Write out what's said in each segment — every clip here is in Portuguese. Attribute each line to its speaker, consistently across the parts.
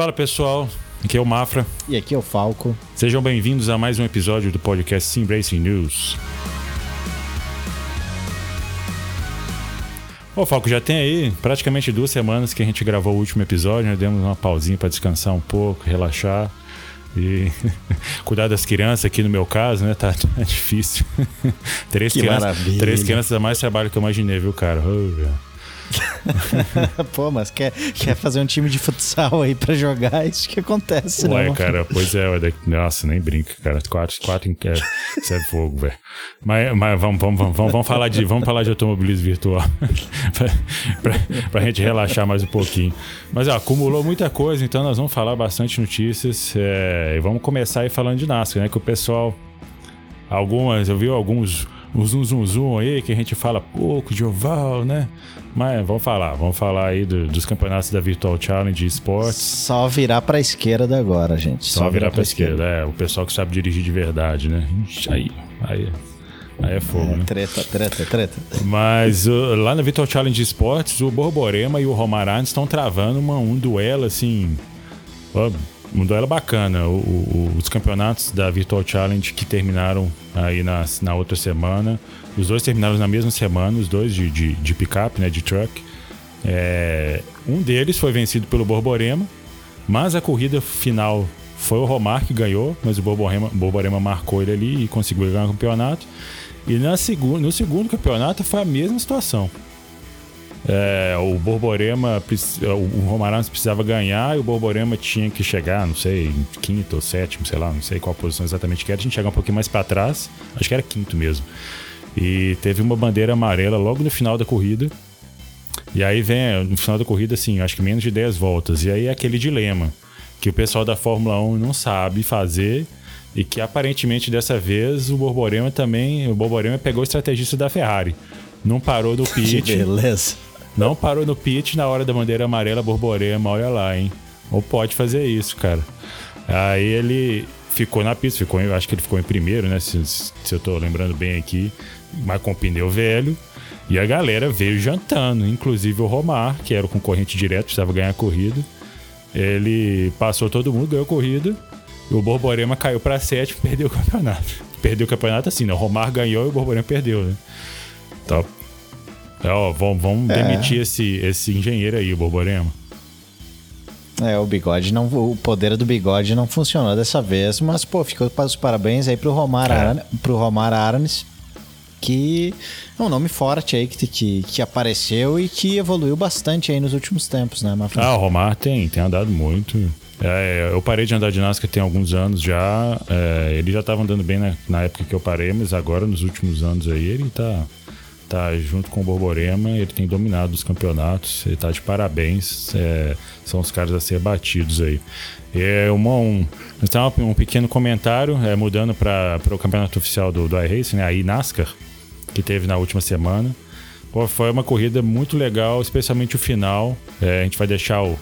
Speaker 1: Fala pessoal, aqui é o Mafra.
Speaker 2: E aqui é o Falco.
Speaker 1: Sejam bem-vindos a mais um episódio do podcast Sim Racing News. Ô Falco, já tem aí praticamente duas semanas que a gente gravou o último episódio, né? demos uma pausinha para descansar um pouco, relaxar e cuidar das crianças aqui no meu caso, né? Tá, tá difícil. três,
Speaker 2: Que
Speaker 1: crianças,
Speaker 2: maravilha.
Speaker 1: três crianças é mais trabalho que eu imaginei, viu, cara? Ô,
Speaker 2: Pô, mas quer, quer fazer um time de futsal aí pra jogar? Isso que acontece,
Speaker 1: Ué,
Speaker 2: né?
Speaker 1: cara, pois é, ué, nossa, nem brinca, cara. Quatro, quatro em é, isso é fogo, velho. Mas, mas vamos, vamos, vamos, vamos, vamos falar de, vamos falar de automobilismo virtual. pra, pra, pra gente relaxar mais um pouquinho. Mas ó, acumulou muita coisa, então nós vamos falar bastante notícias. é, e vamos começar aí falando de NASCAR, né? Que o pessoal. Algumas, eu vi alguns. Um zoom, zoom, zoom aí que a gente fala pouco de oval, né? Mas vamos falar, vamos falar aí do- dos campeonatos da Virtual Challenge Esports.
Speaker 2: Só virar pra esquerda agora, gente.
Speaker 1: Só, virar pra esquerda. É, o pessoal que sabe dirigir de verdade, né? Ixi, Aí, aí, aí é fogo, né?
Speaker 2: Treta, treta, treta.
Speaker 1: Mas uh, lá na Virtual Challenge Esportes, o Borborema e o Romarán estão travando uma- um duelo, assim... ó, um duelo bacana. O- o- os campeonatos da Virtual Challenge que terminaram aí na, na outra semana. Os dois terminaram na mesma semana, os dois de, de, de picape, né? De truck. É, um deles foi vencido pelo Borborema, mas a corrida final foi o Romar que ganhou, mas o Borborema, Borborema marcou ele ali e conseguiu ganhar o campeonato. E na segu, no segundo campeonato foi a mesma situação. É, o Borborema, o Romarans precisava ganhar e o Borborema tinha que chegar, não sei, em quinto ou sétimo, sei lá, não sei qual posição exatamente que era. A gente chegar um pouquinho mais para trás, acho que era quinto mesmo. E teve uma bandeira amarela logo no final da corrida. E aí vem, no final da corrida, assim, acho que menos de 10 voltas. E aí é aquele dilema que o pessoal da Fórmula 1 não sabe fazer e que aparentemente dessa vez o Borborema também, o Borborema pegou o estrategista da Ferrari. Não parou no
Speaker 2: Que
Speaker 1: pit.
Speaker 2: beleza.
Speaker 1: Não parou no pit na hora da bandeira amarela, Borborema, olha lá, hein? Ou pode fazer isso, cara. Aí ele ficou na pista, ficou, acho que ele ficou em primeiro, né? Se, se eu tô lembrando bem aqui, mas com pneu velho. E a galera veio jantando, inclusive o Romar, que era o concorrente direto, precisava ganhar a corrida. Ele passou todo mundo, ganhou a corrida. E o Borborema caiu pra sétimo e perdeu o campeonato. Perdeu o campeonato assim, né? O Romar ganhou e o Borborema perdeu, né? Então, ó, vamos, vamos
Speaker 2: É.
Speaker 1: demitir esse, esse engenheiro aí, o Borborema.
Speaker 2: É, o bigode não. O poder do bigode não funcionou dessa vez, mas, pô, ficou para os parabéns aí pro Romar,
Speaker 1: É.
Speaker 2: Pro Romar Aranes, que é um nome forte aí que, que, que apareceu e que evoluiu bastante aí nos últimos tempos, né, Mafra?
Speaker 1: Ah, o Romar tem, tem andado muito. É, eu parei de andar de NASCAR tem alguns anos já. É, ele já estava andando bem na, na época que eu parei, mas agora, nos últimos anos aí, ele tá, tá junto com o Borborema, ele tem dominado os campeonatos, ele tá de parabéns. é, são os caras a ser batidos aí. É uma, um, então, um pequeno comentário, é, mudando para o campeonato oficial do, do iRacing, né, a iNASCAR, que teve na última semana. Pô, foi uma corrida muito legal, especialmente o final. É, a gente vai deixar o,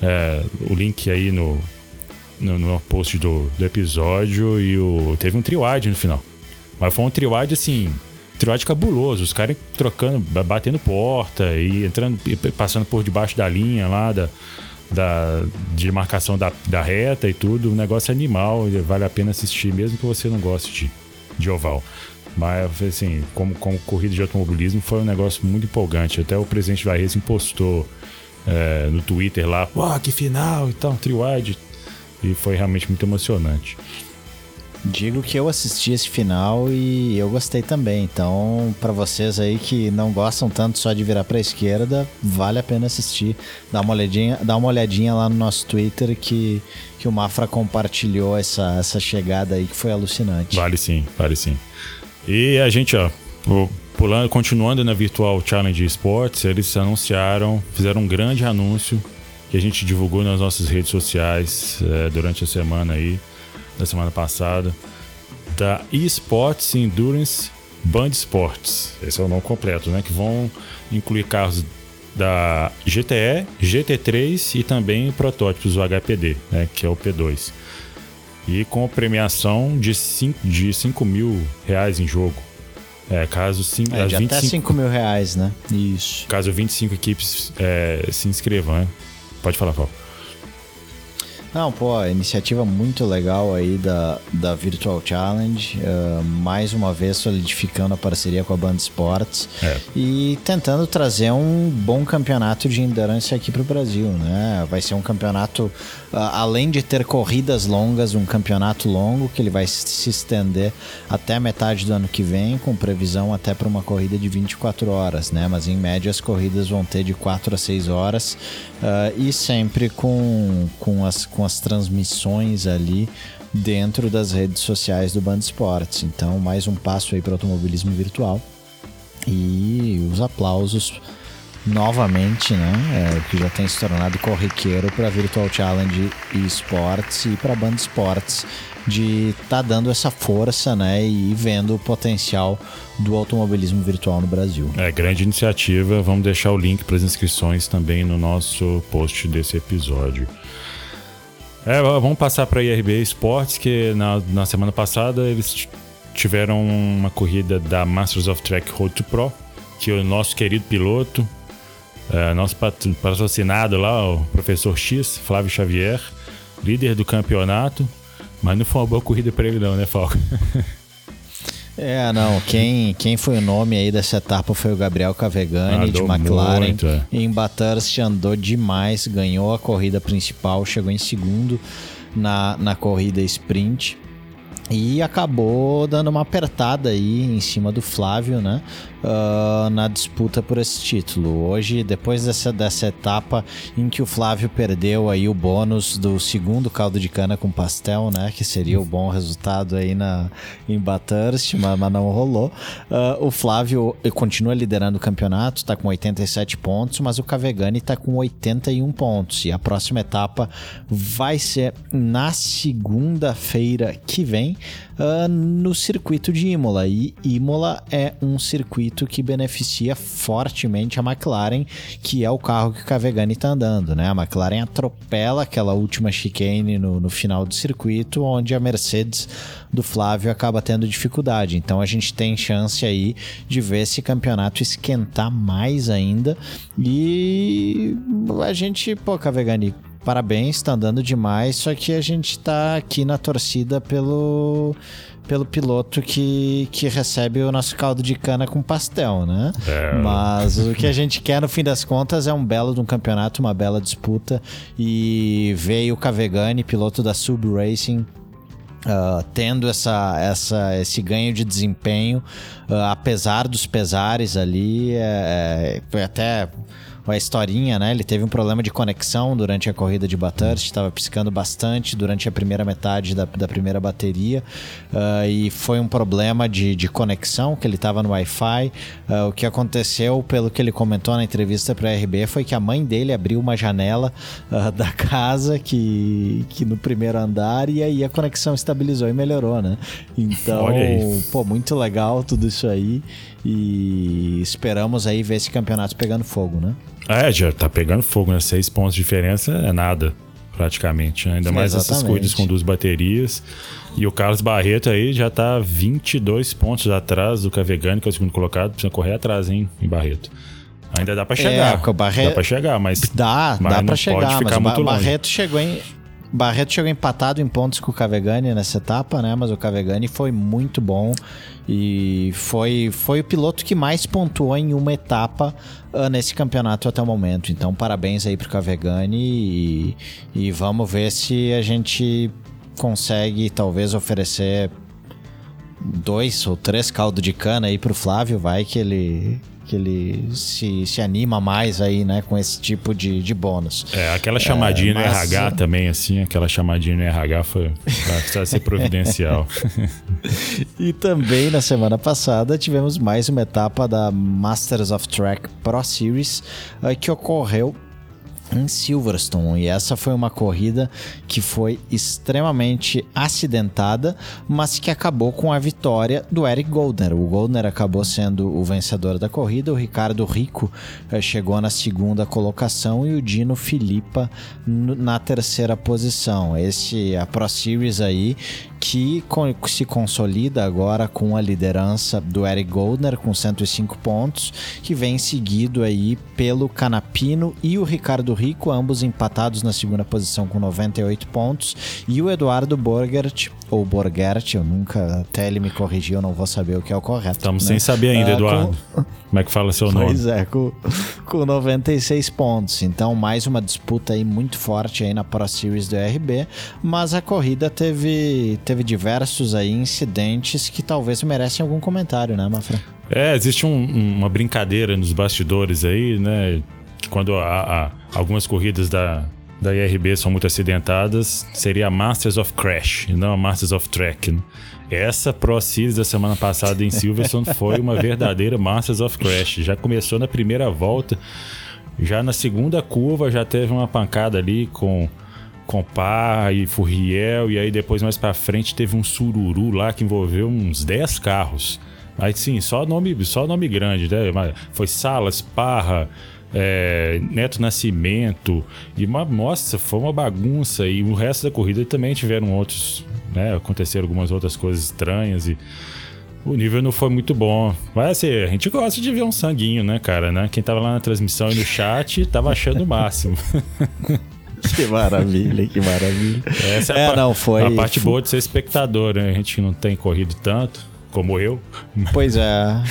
Speaker 1: é, o link aí no, no, no post do, do episódio. E o, teve um triwide no final. Mas foi um triwide assim. Triwide cabuloso. Os caras trocando, ba- batendo porta e entrando, passando por debaixo da linha lá da, da de marcação da, da reta e tudo. Um negócio animal. Vale a pena assistir, mesmo que você não goste de, de oval. Mas, assim, como, como corrida de automobilismo, foi um negócio muito empolgante. Até o presidente Racing postou é, no Twitter lá, pô, que final e tal, um triwide. E foi realmente muito emocionante.
Speaker 2: Digo que eu assisti esse final e eu gostei também. Então, pra vocês aí que não gostam tanto só de virar pra esquerda, vale a pena assistir. Dá uma olhadinha, dá uma olhadinha lá no nosso Twitter que, que o Mafra compartilhou essa, essa chegada aí que foi alucinante.
Speaker 1: Vale sim, vale sim. E a gente, ó, pu- pulando, continuando na Virtual Challenge Esports, eles anunciaram, fizeram um grande anúncio que a gente divulgou nas nossas redes sociais eh, durante a semana aí, da semana passada, da Esports Endurance Band Sports. Esse é o nome completo, né? Que vão incluir carros da GTE, GT3 e também protótipos do HPD, né? Que é o P2 e com premiação de 5 de cinco mil reais em jogo. É, caso, sim,
Speaker 2: É, de até
Speaker 1: 25
Speaker 2: 5 mil reais, né? Isso.
Speaker 1: caso 25 equipes é, se inscrevam, né? Pode falar, Paulo.
Speaker 2: Não, pô, iniciativa muito legal aí da, da Virtual Challenge. Uh, mais uma vez solidificando a parceria com a Band Sports é. e tentando trazer um bom campeonato de endurance aqui para o Brasil, né? Vai ser um campeonato, além de ter corridas longas, um campeonato longo que ele vai se estender até a metade do ano que vem, com previsão até para uma corrida de 24 horas, né? Mas em média as corridas vão ter de 4 a 6 horas uh, e sempre com, com as com as transmissões ali dentro das redes sociais do Band Esportes. Então, mais um passo aí para o automobilismo virtual. E os aplausos novamente, né? É, que já tem se tornado corriqueiro para Virtual Challenge e Esportes e para Band Esportes de estar tá dando essa força, né, e vendo o potencial do automobilismo virtual no Brasil.
Speaker 1: É, grande iniciativa. Vamos deixar o link para as inscrições também no nosso post desse episódio. É, vamos passar para a IRB Esportes, que na, na semana passada eles tiveram uma corrida da Masters of Track Road to Pro, que o nosso querido piloto, é, nosso patrocinado lá, o professor X, Flávio Xavier, líder do campeonato, mas não foi uma boa corrida para ele não, né, Falco?
Speaker 2: É, não. Quem, quem foi o nome aí dessa etapa foi o Gabriel Cavegani, de McLaren. Muito, é. Em Bathurst andou demais, ganhou a corrida principal, chegou em segundo na, na corrida sprint. E acabou dando uma apertada aí em cima do Flávio, né? Uh, na disputa por esse título. Hoje, depois dessa, dessa etapa em que o Flávio perdeu aí o bônus do segundo caldo de cana com pastel, né? Que seria o bom resultado aí na, em Bathurst, mas, mas não rolou. Uh, o Flávio continua liderando o campeonato, está com 87 pontos, mas o Cavegani está com 81 pontos. E a próxima etapa vai ser na segunda-feira que vem uh, no circuito de Imola. E Imola é um circuito que beneficia fortemente a McLaren, que é o carro que o Cavegani está andando. Né? A McLaren atropela aquela última chicane no, no final do circuito, onde a Mercedes do Flávio acaba tendo dificuldade. Então a gente tem chance aí de ver esse campeonato esquentar mais ainda. E a gente, pô, Cavegani, parabéns, tá andando demais, só que a gente tá aqui na torcida pelo pelo piloto que, que recebe o nosso caldo de cana com pastel, né? É. Mas o que a gente quer no fim das contas é um belo de um campeonato, uma bela disputa e veio o Cavegani, piloto da Sub Racing, Uh, tendo essa, essa, esse ganho de desempenho, uh, apesar dos pesares ali, é, é, até a historinha, né? Ele teve um problema de conexão durante a corrida de Bathurst, estava piscando bastante durante a primeira metade da, da primeira bateria uh, e foi um problema de, de conexão, que ele estava no Wi-Fi. Uh, o que aconteceu, pelo que ele comentou na entrevista para a RB, foi que a mãe dele abriu uma janela uh, da casa que, que no primeiro andar e aí a conexão estabilizou e melhorou, né? Então, pô, muito legal tudo isso aí e esperamos aí ver esse campeonato pegando fogo, né?
Speaker 1: É, já tá pegando fogo, né? Seis pontos de diferença é nada, praticamente. Né? Ainda mais Exatamente. essas corridas com duas baterias. E o Carlos Barreto aí já tá 22 pontos atrás do Cavegani, que é o segundo colocado. Precisa correr atrás, hein, em Barreto. Ainda dá para chegar. É, Barreto... Dá para chegar, mas.
Speaker 2: Dá,
Speaker 1: mas
Speaker 2: dá para chegar. Mas o Barreto chegou em. Barreto chegou empatado em pontos com o Cavegani nessa etapa, né? Mas o Cavegani foi muito bom e foi, foi o piloto que mais pontuou em uma etapa uh, nesse campeonato até o momento. Então, parabéns aí pro Cavegani e, e vamos ver se a gente consegue talvez oferecer dois ou três caldo de cana aí pro Flávio, vai que ele que ele se, se anima mais aí, né, com esse tipo de, de bônus.
Speaker 1: É, aquela chamadinha é, mas... no RH também, assim, aquela chamadinha no RH foi pra ser providencial.
Speaker 2: e também na semana passada tivemos mais uma etapa da Masters of Track Pro Series uh, que ocorreu em Silverstone. E essa foi uma corrida que foi extremamente acidentada, mas que acabou com a vitória do Eric Goldner. O Goldner acabou sendo o vencedor da corrida, o Ricardo Rico eh, chegou na segunda colocação e o Dino Filippa na terceira posição. Esse a Pro Series aí que se consolida agora com a liderança do Eric Goldner com 105 pontos, que vem seguido aí pelo Canapino e o Ricardo Rico, ambos empatados na segunda posição com 98 pontos, e o Eduardo Borgert, ou Borgert, eu nunca, até ele me corrigir, eu não vou saber o que é o correto.
Speaker 1: Estamos né? sem saber ainda, uh, Eduardo. Com... Como é que fala seu nome?
Speaker 2: Pois é, com, com 96 pontos. Então, mais uma disputa aí muito forte aí na Pro Series do RB, mas a corrida teve, teve diversos aí incidentes que talvez merecem algum comentário, né, Mafra?
Speaker 1: É, existe um, uma brincadeira nos bastidores aí, né? Quando há, há algumas corridas da, da IRB são muito acidentadas, seria a Masters of Crash, e não a Masters of Track. Né? Essa Pro Series da semana passada em Silverstone foi uma verdadeira Masters of Crash. Já começou na primeira volta, já na segunda curva já teve uma pancada ali com Compar e Furriel, e aí depois mais para frente teve um sururu lá que envolveu uns 10 carros. Aí sim, só nome, só nome grande, né? Foi Salas, Parra, é, Neto Nascimento, e uma, nossa, foi uma bagunça. E o resto da corrida também tiveram outros, né? Aconteceram algumas outras coisas estranhas e o nível não foi muito bom. Mas assim, a gente gosta de ver um sanguinho, né, cara? Né? Quem tava lá na transmissão e no chat tava achando o máximo.
Speaker 2: Que maravilha, que maravilha.
Speaker 1: Essa é, é a, não, foi, a parte boa de ser espectador, né? A gente não tem corrido tanto, como eu.
Speaker 2: Pois é.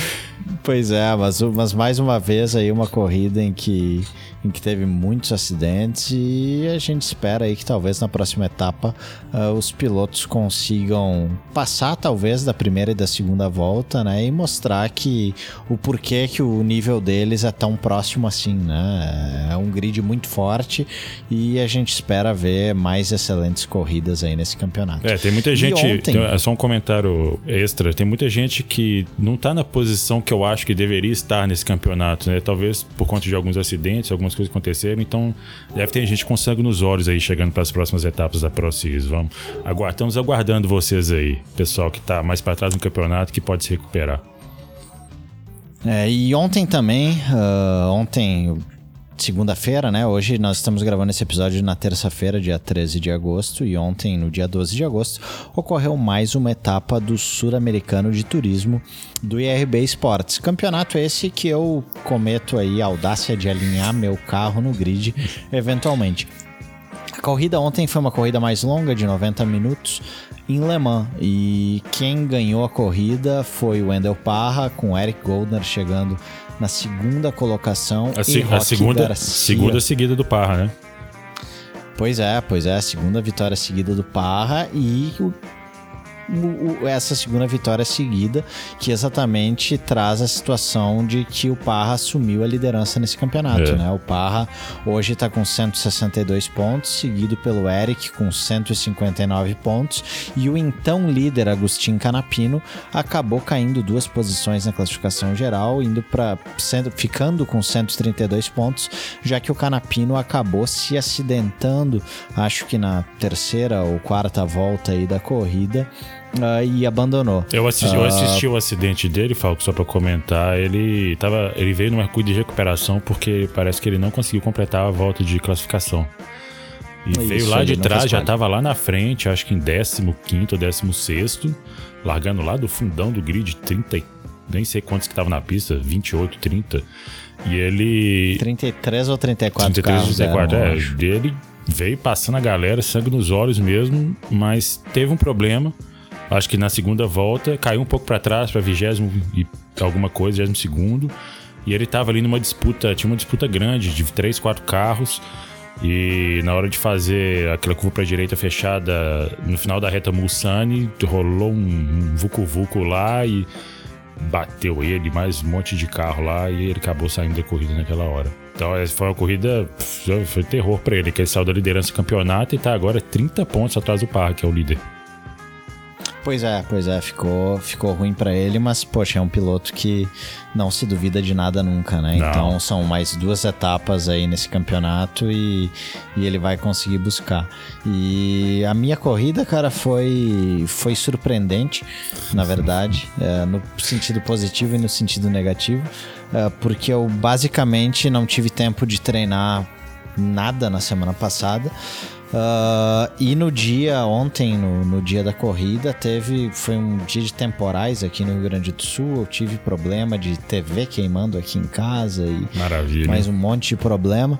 Speaker 2: Pois é, mas, mas mais uma vez aí uma corrida em que em que teve muitos acidentes e a gente espera aí que talvez na próxima etapa uh, os pilotos consigam passar talvez da primeira e da segunda volta, né, e mostrar que o porquê que o nível deles é tão próximo assim, né? É um grid muito forte e a gente espera ver mais excelentes corridas aí nesse campeonato.
Speaker 1: É, tem muita gente, ontem... tem, é só um comentário extra, tem muita gente que não está na posição que eu acho que deveria estar nesse campeonato, né? Talvez por conta de alguns acidentes, algumas coisas aconteceram, então deve ter gente com sangue nos olhos aí chegando para as próximas etapas da Pro Series. Vamos aguardar, estamos aguardando vocês aí, pessoal que está mais para trás no campeonato que pode se recuperar.
Speaker 2: É, e ontem também, uh, ontem segunda-feira, né? Hoje nós estamos gravando esse episódio na terça-feira, dia 13 de agosto, e ontem, no dia 12 de agosto, ocorreu mais uma etapa do Sul-Americano de Turismo do IRB Sports. Campeonato esse que eu cometo aí a audácia de alinhar meu carro no grid eventualmente. A corrida ontem foi uma corrida mais longa, de 90 minutos, em Le Mans. E quem ganhou a corrida foi o Wendel Parra, com Eric Goldner chegando na segunda colocação.
Speaker 1: A, se, a segunda, segunda seguida do Parra, né?
Speaker 2: Pois é, pois é, a segunda vitória seguida do Parra e o essa segunda vitória seguida, que exatamente traz a situação de que o Parra assumiu a liderança nesse campeonato. É. Né? O Parra hoje está com 162 pontos, seguido pelo Eric com 159 pontos, e o então líder Agostinho Canapino acabou caindo duas posições na classificação geral, indo para ficando com 132 pontos, já que o Canapino acabou se acidentando, acho que na terceira ou quarta volta aí da corrida uh, e abandonou.
Speaker 1: Eu assisti, uh, eu ah, assisti o acidente dele, Falco, só para comentar. Ele tava, ele veio numa cuida de recuperação porque parece que ele não conseguiu completar a volta de classificação. E Isso, veio lá de trás, já tava lá na frente, acho que em 15 ou 16, largando lá do fundão do grid, 30, nem sei quantos que estavam na pista, 28, 30. E ele.
Speaker 2: 33 ou 34 33
Speaker 1: ou 34, eram, é. Dele veio passando a galera, sangue nos olhos mesmo, mas teve um problema. Acho que na segunda volta caiu um pouco para trás, para vigésimo e alguma coisa, vigésimo segundo. E ele tava ali numa disputa, tinha uma disputa grande de três, quatro carros. E na hora de fazer aquela curva para direita fechada, no final da reta Mulsanne, rolou um vucu-vucu lá e bateu ele, mais um monte de carro lá e ele acabou saindo da corrida naquela hora. Então foi uma corrida, foi terror para ele, que ele saiu da liderança do campeonato e tá agora 30 pontos atrás do Parra, que é o líder.
Speaker 2: Pois é, pois é, ficou, ficou ruim para ele, mas poxa, é um piloto que não se duvida de nada nunca, né? Não. Então são mais duas etapas aí nesse campeonato e, e ele vai conseguir buscar. E a minha corrida, cara, foi, foi surpreendente, na verdade, é, no sentido positivo e no sentido negativo, é, porque eu basicamente não tive tempo de treinar nada na semana passada. Uh, e no dia, ontem, no, no, dia da corrida, teve. Foi um dia de temporais aqui no Rio Grande do Sul. Eu tive problema de TV queimando aqui em casa e
Speaker 1: Maravilha.
Speaker 2: mais um monte de problema.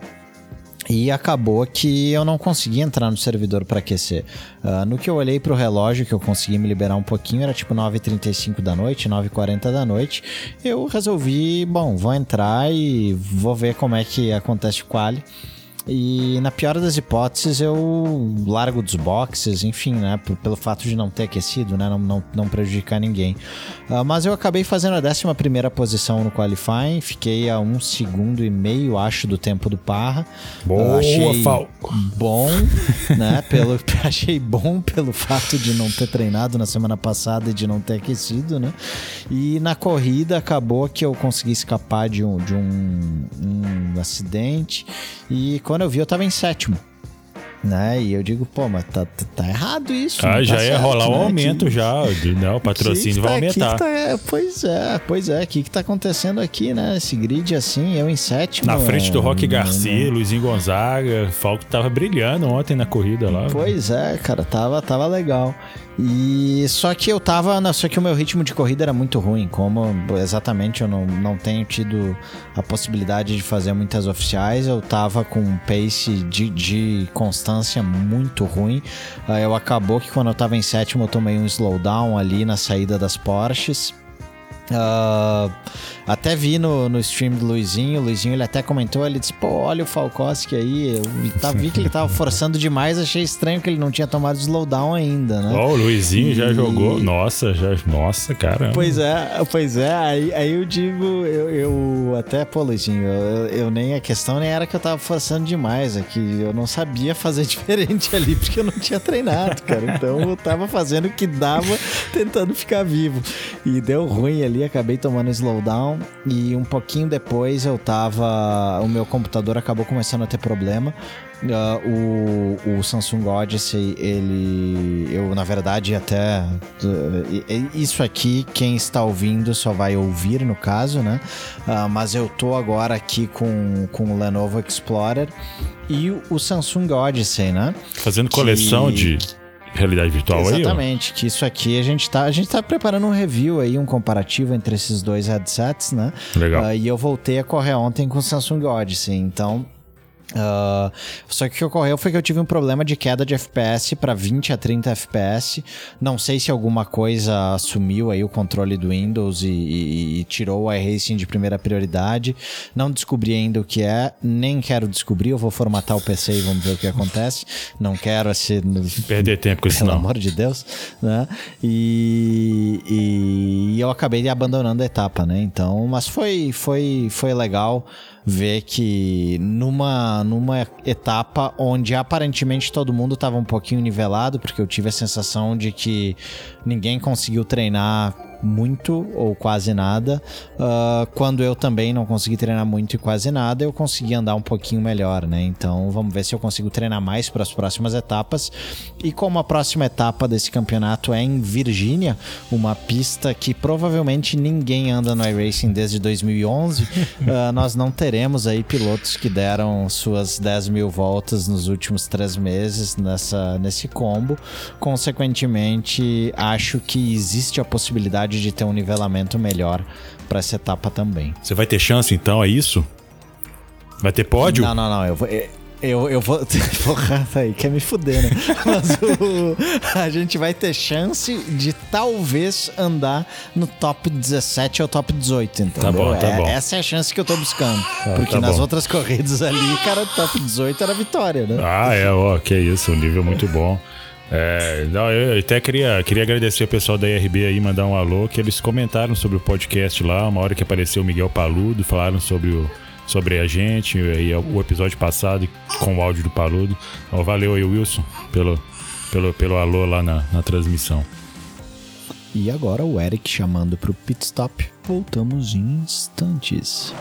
Speaker 2: E acabou que eu não consegui entrar no servidor para aquecer. Uh, no que eu olhei para o relógio, que eu consegui me liberar um pouquinho, era tipo 9h35 da noite, 9h40 da noite. Eu resolvi, bom, vou entrar e vou ver como é que acontece o quali. E na pior das hipóteses, eu largo dos boxes, enfim, né? Pelo fato de não ter aquecido, né? Não, não, não prejudicar ninguém. Uh, mas eu acabei fazendo a 11 posição no qualifying, fiquei a um segundo e meio, acho, do tempo do Parra.
Speaker 1: Boa, uh, achei
Speaker 2: bom, né? Pelo, achei bom pelo fato de não ter treinado na semana passada e de não ter aquecido, né? E na corrida acabou que eu consegui escapar de um, de um, um acidente. E quando eu vi, eu tava em sétimo. Né? E eu digo, pô, mas tá, tá, tá errado isso.
Speaker 1: Ah, já
Speaker 2: tá
Speaker 1: ia rolar o um aumento que... já. Né? O patrocínio que vai tá, aumentar.
Speaker 2: Tá, pois é, pois é. O que, que tá acontecendo aqui, né? Esse grid assim, eu em sétimo.
Speaker 1: Na frente do Rock Garcia, não... Luizinho Gonzaga. Falco tava brilhando ontem na corrida lá.
Speaker 2: Pois é, cara, tava, tava legal. E só que eu tava. Só que o meu ritmo de corrida era muito ruim. Como exatamente eu não, não tenho tido a possibilidade de fazer muitas oficiais, eu tava com um pace de, de constância muito ruim. Ah, eu acabou que quando eu tava em sétimo eu tomei um slowdown ali na saída das Porsches. Uh, até vi no, no stream do Luizinho, o Luizinho ele até comentou, ele disse, pô, olha o Falkowski aí, eu tá, vi que ele tava forçando demais, achei estranho que ele não tinha tomado slowdown ainda, né?
Speaker 1: Oh, o Luizinho e... já jogou, nossa, já, nossa, caramba.
Speaker 2: Pois é, pois é, aí, aí eu digo, eu, eu até, pô, Luizinho, eu, eu, nem, a questão nem era que eu tava forçando demais, é que eu não sabia fazer diferente ali, porque eu não tinha treinado, cara, então eu tava fazendo o que dava, tentando ficar vivo, e deu ruim ali, ali, acabei tomando slowdown e um pouquinho depois eu tava. O meu computador acabou começando a ter problema. Uh, o, o, Samsung Odyssey, ele. Eu, na verdade, até. Uh, isso aqui, quem está ouvindo só vai ouvir, no caso, né? Uh, mas eu tô agora aqui com, com o Lenovo Explorer e o, o Samsung Odyssey, né?
Speaker 1: Fazendo coleção que... de realidade virtual
Speaker 2: Exatamente,
Speaker 1: aí.
Speaker 2: Exatamente, que isso aqui a gente tá, a gente tá preparando um review aí, um comparativo entre esses dois headsets, né?
Speaker 1: Legal.
Speaker 2: Uh, e eu voltei a correr ontem com o Samsung Odyssey, então Uh, só que o que ocorreu foi que eu tive um problema de queda de FPS para 20 a 30 FPS. Não sei se alguma coisa assumiu aí o controle do Windows e, e, e tirou o iRacing de primeira prioridade. Não descobri ainda o que é, nem quero descobrir. Eu vou formatar o PC e vamos ver o que acontece. Não quero assim,
Speaker 1: perder tempo com isso,
Speaker 2: pelo
Speaker 1: não.
Speaker 2: amor de Deus, né? E, e eu acabei abandonando a etapa, né? Então, mas foi, foi, foi legal ver que numa, numa etapa onde aparentemente todo mundo estava um pouquinho nivelado, porque eu tive a sensação de que ninguém conseguiu treinar muito ou quase nada. Uh, quando eu também não consegui treinar muito e quase nada, eu consegui andar um pouquinho melhor, né? Então vamos ver se eu consigo treinar mais para as próximas etapas. E como a próxima etapa desse campeonato é em Virgínia, uma pista que provavelmente ninguém anda no iRacing desde 2011, uh, ah, nós não teremos aí pilotos que deram suas 10 mil voltas nos últimos três meses nessa, nesse combo. Consequentemente, acho que existe a possibilidade possibilidade de ter um nivelamento melhor para essa etapa também.
Speaker 1: Você vai ter chance então, é isso? Vai ter pódio?
Speaker 2: Não, não, não. Eu vou. Eu, eu vou. Porra, aí quer me fuder, né? Mas o, a gente vai ter chance de talvez andar no top 17 ou top 18, entendeu?
Speaker 1: Tá bom, tá
Speaker 2: é,
Speaker 1: bom.
Speaker 2: Essa é a chance que eu tô buscando. Tá, porque tá nas bom. outras corridas ali, cara, top 18 era vitória, né?
Speaker 1: Ah, é, ó, que isso, um nível muito bom. É, não, eu até queria, queria agradecer o pessoal da IRB aí, mandar um alô, que eles comentaram sobre o podcast lá, uma hora que apareceu o Miguel Paludo, falaram sobre o sobre a gente e o episódio passado com o áudio do Paludo. Então, valeu aí, Wilson, pelo, pelo, pelo alô lá na, na transmissão.
Speaker 2: E agora o Eric chamando para o pit stop. Voltamos em instantes.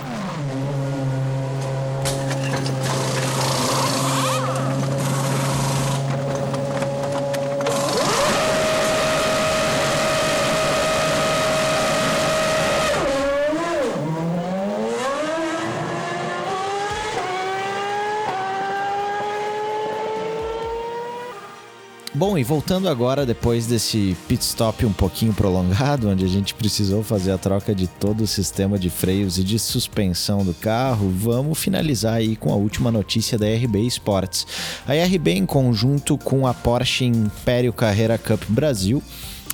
Speaker 2: E voltando agora, depois desse pit stop um pouquinho prolongado, onde a gente precisou fazer a troca de todo o sistema de freios e de suspensão do carro, vamos finalizar aí com a última notícia da RB Sports. A RB, em conjunto com a Porsche Império Carreira Cup Brasil,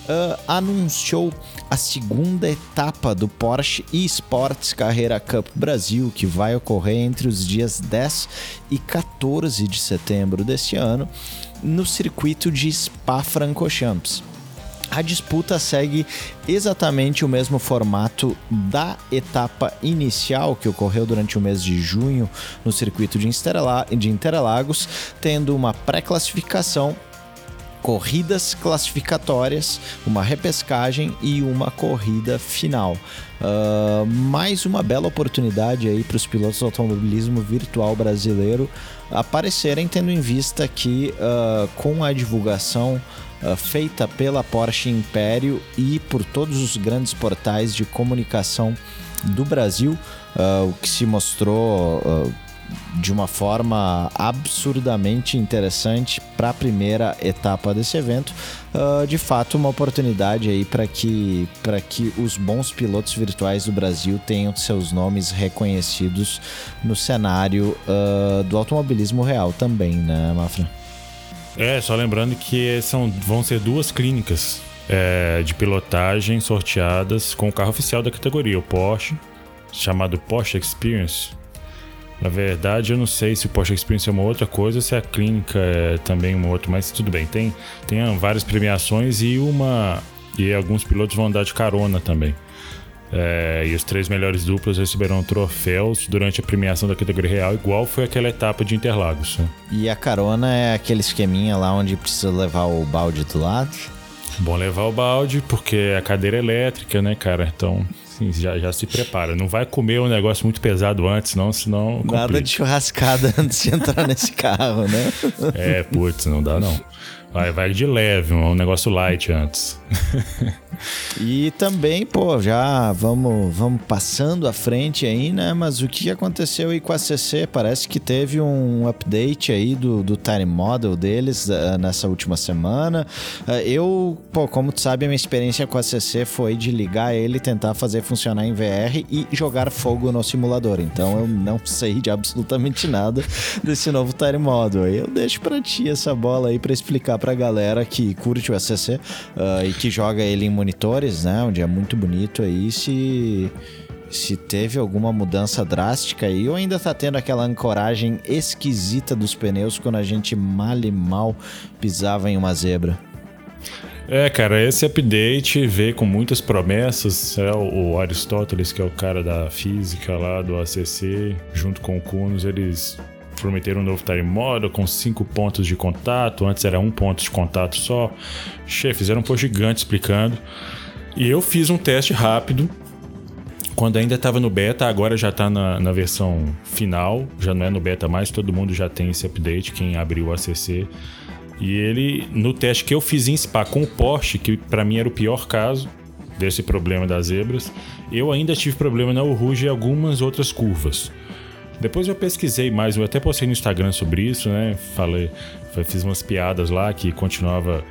Speaker 2: Uh, anunciou a segunda etapa do Porsche eSports Carreira Cup Brasil, que vai ocorrer entre os dias 10 e 14 de setembro deste ano no circuito de Spa-Francorchamps. A disputa segue exatamente o mesmo formato da etapa inicial que ocorreu durante o mês de junho no circuito de Interlagos, tendo uma pré-classificação corridas classificatórias, uma repescagem e uma corrida final. Uh, mais uma bela oportunidade aí para os pilotos do automobilismo virtual brasileiro aparecerem, tendo em vista que uh, com a divulgação uh, feita pela Porsche Império e por todos os grandes portais de comunicação do Brasil, o que se mostrou de uma forma absurdamente interessante para a primeira etapa desse evento. Uh, de fato, uma oportunidade aí para que, que os bons pilotos virtuais do Brasil tenham seus nomes reconhecidos no cenário uh, do automobilismo real também, né, Mafra?
Speaker 1: É, só lembrando que são, vão ser duas clínicas é, de pilotagem sorteadas com o carro oficial da categoria, o Porsche, chamado Porsche Experience na verdade, eu não sei se o Porsche Experience é uma outra coisa, se a clínica é também uma outra, mas tudo bem. Tem, tem várias premiações e uma. E alguns pilotos vão andar de carona também. É, e os três melhores duplas receberão troféus durante a premiação da categoria real, igual foi aquela etapa de Interlagos. Né?
Speaker 2: E a carona é aquele esqueminha lá onde precisa levar o balde do lado?
Speaker 1: Bom levar o balde, porque é a cadeira elétrica, né, cara? Então Sim, já, já se prepara. Não vai comer um negócio muito pesado antes, não, senão.
Speaker 2: Complica. Nada de churrascada antes de entrar nesse carro, né?
Speaker 1: É, putz, não dá não. Vai, vai de leve, um negócio light antes.
Speaker 2: e também, pô, já vamos, vamos passando à frente aí, né? Mas o que aconteceu aí com a CC? Parece que teve um update aí do, do time model deles uh, nessa última semana. Uh, eu, pô, como tu sabe, a minha experiência com a CC foi de ligar ele, tentar fazer funcionar em VR e jogar fogo no simulador. Então eu não sei de absolutamente nada desse novo time model. Eu deixo pra ti essa bola aí pra explicar pra galera que curte o SCC uh, ah, e que joga ele em monitores, né? Onde é muito bonito aí, se se teve alguma mudança drástica aí ou ainda tá tendo aquela ancoragem esquisita dos pneus quando a gente mal e mal pisava em uma zebra.
Speaker 1: É, cara, esse update veio com muitas promessas. É, o Aristóteles, que é o cara da física lá do ACC, junto com o Kunos, eles prometeram um novo time model com cinco pontos de contato. Antes era um ponto de contato só. Che, fizeram um post gigante explicando. E eu fiz um teste rápido. Quando ainda estava no beta, agora já está na, na versão final. Já não é no beta mais, todo mundo já tem esse update, quem abriu o ACC. E ele, no teste que eu fiz em Spa com o Porsche, que para mim era o pior caso desse problema das zebras, eu ainda tive problema na Uruge e algumas outras curvas. Depois eu pesquisei mais, eu até postei no Instagram sobre isso, né? Falei, fiz umas piadas lá que continuava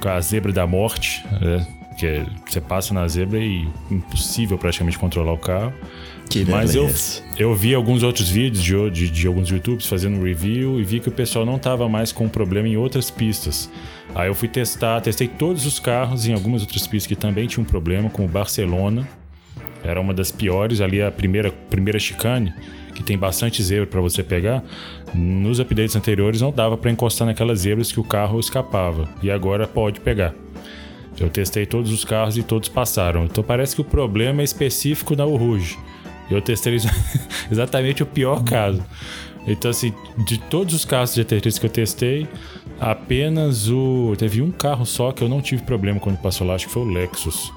Speaker 1: com a zebra da morte, né? Que é, você passa na zebra e impossível praticamente controlar o carro.
Speaker 2: Que
Speaker 1: Mas eu, eu vi alguns outros vídeos de, de, de alguns YouTubes fazendo review e vi que o pessoal não tava mais com problema em outras pistas. Aí eu fui testar, testei todos os carros em algumas outras pistas que também tinham problema, como Barcelona. Era uma das piores, ali a primeira, primeira chicane que tem bastante zebra para você pegar, nos updates anteriores não dava para encostar naquelas zebras que o carro escapava. E agora pode pegar. Eu testei todos os carros e todos passaram. Então parece que o problema é específico na Uruge. Eu testei exatamente o pior caso. Então, assim, de todos os carros de GT3 que eu testei, apenas o. Teve um carro só que eu não tive problema quando passou lá, acho que foi o Lexus.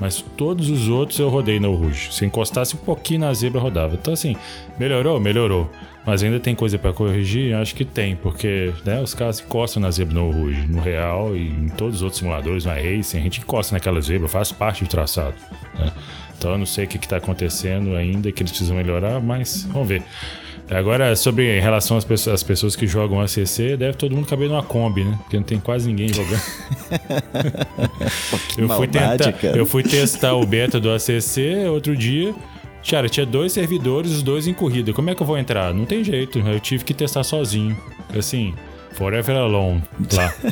Speaker 1: Mas todos os outros eu rodei no Rouge. Se encostasse um pouquinho na zebra, rodava. Então, assim, melhorou? Melhorou. Mas ainda tem coisa para corrigir? Acho que tem, porque né, os caras encostam na zebra no Rouge, no real e em todos os outros simuladores, na Racing, a gente encosta naquela zebra, faz parte do traçado. Né? Então eu não sei o que está acontecendo ainda, que eles precisam melhorar, mas vamos ver. Agora, sobre em relação às pessoas, às pessoas que jogam ACC, deve todo mundo caber numa Kombi, né? Porque não tem quase ninguém jogando. eu, fui
Speaker 2: maldade,
Speaker 1: tentar, eu fui testar o beta do ACC outro dia. Cara, tinha dois servidores, os dois em corrida. Como é que eu vou entrar? Não tem jeito. Eu tive que testar sozinho. Assim, forever alone lá.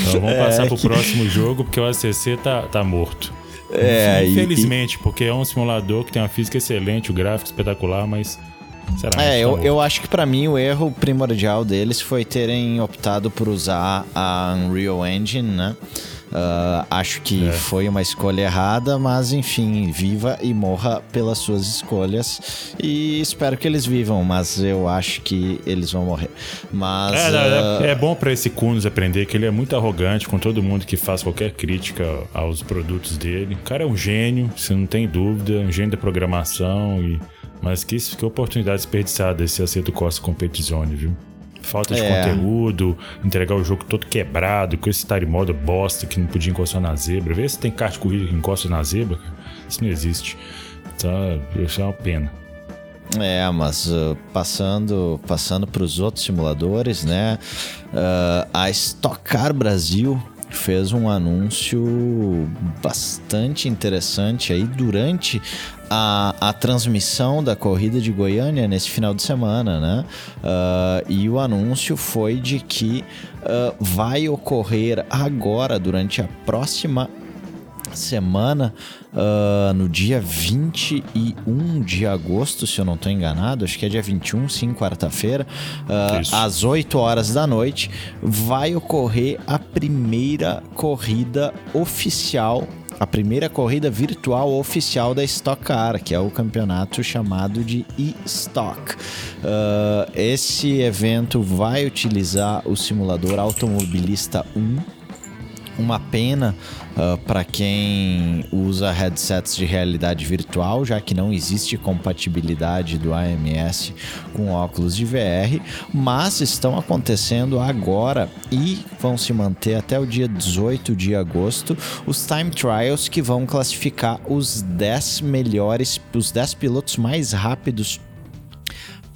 Speaker 1: então vamos passar pro
Speaker 2: que-
Speaker 1: próximo jogo, porque o ACC tá, tá morto.
Speaker 2: É, e-
Speaker 1: Infelizmente, porque é um simulador que tem uma física excelente, o gráfico espetacular, mas. Sinceramente,
Speaker 2: É,
Speaker 1: tá
Speaker 2: eu,
Speaker 1: morto.
Speaker 2: eu acho que pra mim o erro primordial deles foi terem optado por usar a Unreal Engine, né? Ah, acho que
Speaker 1: É.
Speaker 2: foi uma escolha errada, mas enfim, viva e morra pelas suas escolhas. E espero que eles vivam, mas eu acho que eles vão morrer. Mas.
Speaker 1: É,
Speaker 2: ah,
Speaker 1: é, é bom pra esse Kunis aprender que ele é muito arrogante com todo mundo que faz qualquer crítica aos produtos dele. O cara é um gênio, você não tem dúvida, um gênio da programação. E... Mas que, que oportunidade desperdiçada esse Aceto Costa Competizione, viu? Falta de
Speaker 2: É.
Speaker 1: conteúdo, entregar o jogo todo quebrado, com esse time moda bosta que não podia encostar na zebra. Vê se tem kart de corrida que encosta na zebra. Isso não existe. Tá, isso é uma pena.
Speaker 2: É, mas uh, passando passando para os outros simuladores, né? uh, a Stock Car Brasil fez um anúncio bastante interessante aí durante a, a transmissão da corrida de Goiânia nesse final de semana, né? Uh, e o anúncio foi de que uh, vai ocorrer agora, durante a próxima semana, ah, no dia 21 de agosto, se eu não estou enganado, acho que é dia 21, sim, quarta-feira,
Speaker 1: Isso.
Speaker 2: às 8 horas da noite, vai ocorrer a primeira corrida oficial. A primeira corrida virtual oficial da Stock Car, que é o campeonato chamado de e-Stock. Ah, esse evento vai utilizar o simulador Automobilista 1, uma pena para quem usa headsets de realidade virtual, já que não existe compatibilidade do AMS com óculos de VR, mas estão acontecendo agora e vão se manter até o dia 18 de agosto os time trials que vão classificar os 10 melhores, os 10 pilotos mais rápidos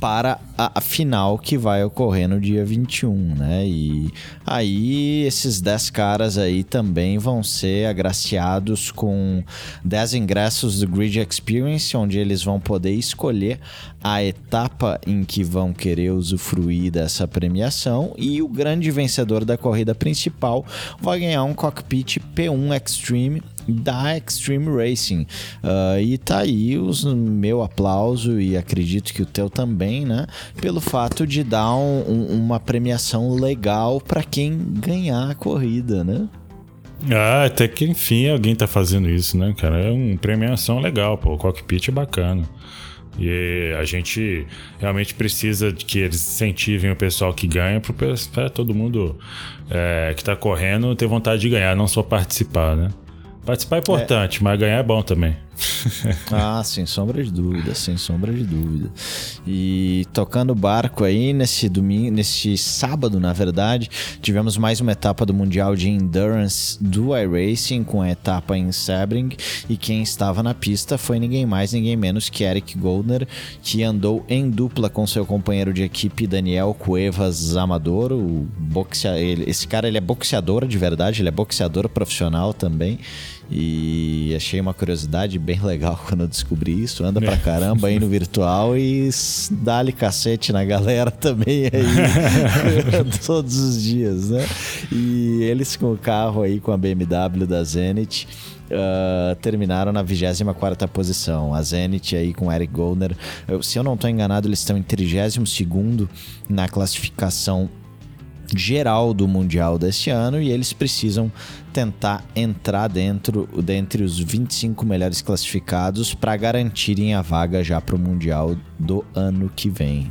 Speaker 2: para a, final que vai ocorrer no dia 21, né? E aí esses 10 caras aí também vão ser agraciados com 10 ingressos do Grid Experience, onde eles vão poder escolher a etapa em que vão querer usufruir dessa premiação e o grande vencedor da corrida principal vai ganhar um cockpit P1 Extreme da Extreme Racing. Ah, e tá aí os, meu aplauso e acredito que o teu também, né? Pelo fato de dar um- um- uma premiação legal para quem ganhar a corrida, né?
Speaker 1: Ah, até que enfim alguém tá fazendo isso, né, cara? É uma premiação legal, pô. O cockpit é bacana. E a gente realmente precisa de que eles incentivem o pessoal que ganha para todo mundo é, que tá correndo ter vontade de ganhar, não só participar, né? Participar é importante, mas ganhar é bom também.
Speaker 2: Ah, sem sombra de dúvida, sem sombra de dúvida. E tocando barco aí nesse domingo, nesse sábado, na verdade, tivemos mais uma etapa do Mundial de Endurance do iRacing com a etapa em Sebring e quem estava na pista foi ninguém mais, ninguém menos que Eric Goldner, que andou em dupla com seu companheiro de equipe Daniel Cuevas Amador, o boxea... ele- esse cara ele é boxeador de verdade, ele é boxeador profissional também. E achei uma curiosidade bem legal quando eu descobri isso. Anda pra caramba aí no virtual e dá-lhe cacete na galera também aí. todos os dias, né? E eles com o carro aí, com a BMW da Zenit. ah, terminaram na 24 posição. A Zenit aí com Eric Goldner. Eu- se eu não estou enganado, eles estão em 32 na classificação geral do Mundial deste ano e eles precisam tentar entrar dentro dentre os 25 melhores classificados para garantirem a vaga já para o Mundial do ano que vem.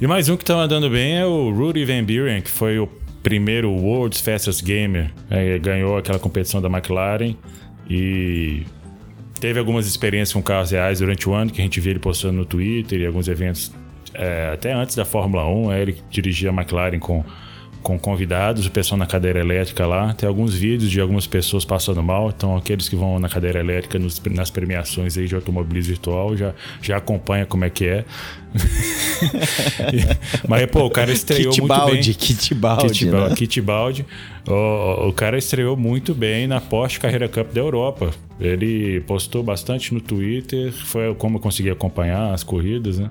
Speaker 1: E mais um que tá andando bem é o Rudy Van Buren, que foi o primeiro World's Fastest Gamer. É, ganhou aquela competição da McLaren e teve algumas experiências com carros reais durante o ano, que a gente viu ele postando no Twitter e alguns eventos é, até antes da Fórmula 1. é, Ele dirigia a McLaren com, com convidados, o pessoal na cadeira elétrica lá. Tem alguns vídeos de algumas pessoas passando mal. Então, aqueles que vão na cadeira elétrica nos, nas premiações aí de automobilismo virtual já, já acompanha como é que é. Mas, pô, o cara estreou muito
Speaker 2: balde,
Speaker 1: bem.
Speaker 2: Kit balde,
Speaker 1: Kit,
Speaker 2: né?
Speaker 1: ba- kit balde. O, o cara estreou muito bem na Porsche Carreira Cup da Europa. Ele postou bastante no Twitter. Foi como eu consegui acompanhar as corridas, né?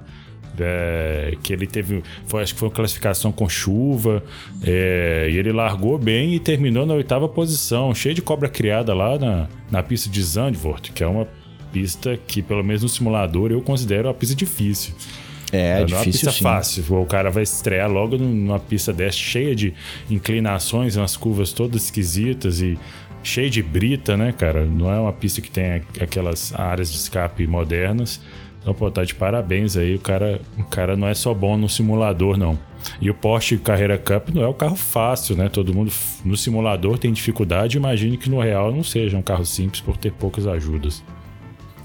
Speaker 1: É, que ele teve, foi, acho que foi uma classificação com chuva, é, e ele largou bem e terminou na oitava posição, cheio de cobra criada lá na, na pista de Zandvoort, que é uma pista que, pelo menos no simulador, eu considero uma pista difícil.
Speaker 2: É,
Speaker 1: não é uma
Speaker 2: difícil
Speaker 1: pista
Speaker 2: sim.
Speaker 1: fácil. O cara vai estrear logo numa pista dessa, cheia de inclinações, umas curvas todas esquisitas e cheia de brita, né, cara? Não é uma pista que tem aquelas áreas de escape modernas. Então, pô, tá de parabéns aí. O cara, o cara não é só bom no simulador, não. E o Porsche Carreira Cup não é um carro fácil, né? Todo mundo no simulador tem dificuldade. Imagine que no real não seja um carro simples por ter poucas ajudas.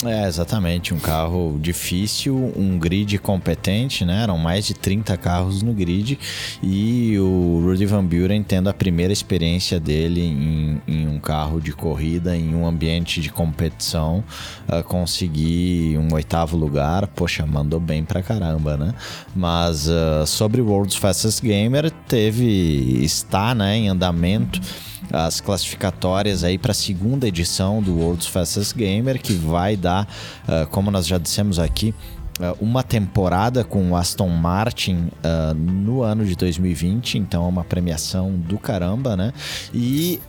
Speaker 2: É, exatamente. Um carro difícil, um grid competente, né? Eram mais de 30 carros no grid. E o Rudy Van Buren tendo a primeira experiência dele em, em um carro de corrida, em um ambiente de competição, uh, conseguir um oitavo lugar. Poxa, mandou bem pra caramba, né? Mas uh, sobre World's Fastest Gamer, teve. está né, em andamento as classificatórias aí para a segunda edição do World's Fastest Gamer, que vai dar, uh, como nós já dissemos aqui, uh, uma temporada com o Aston Martin uh, no ano de 2020, então é uma premiação do caramba, né? E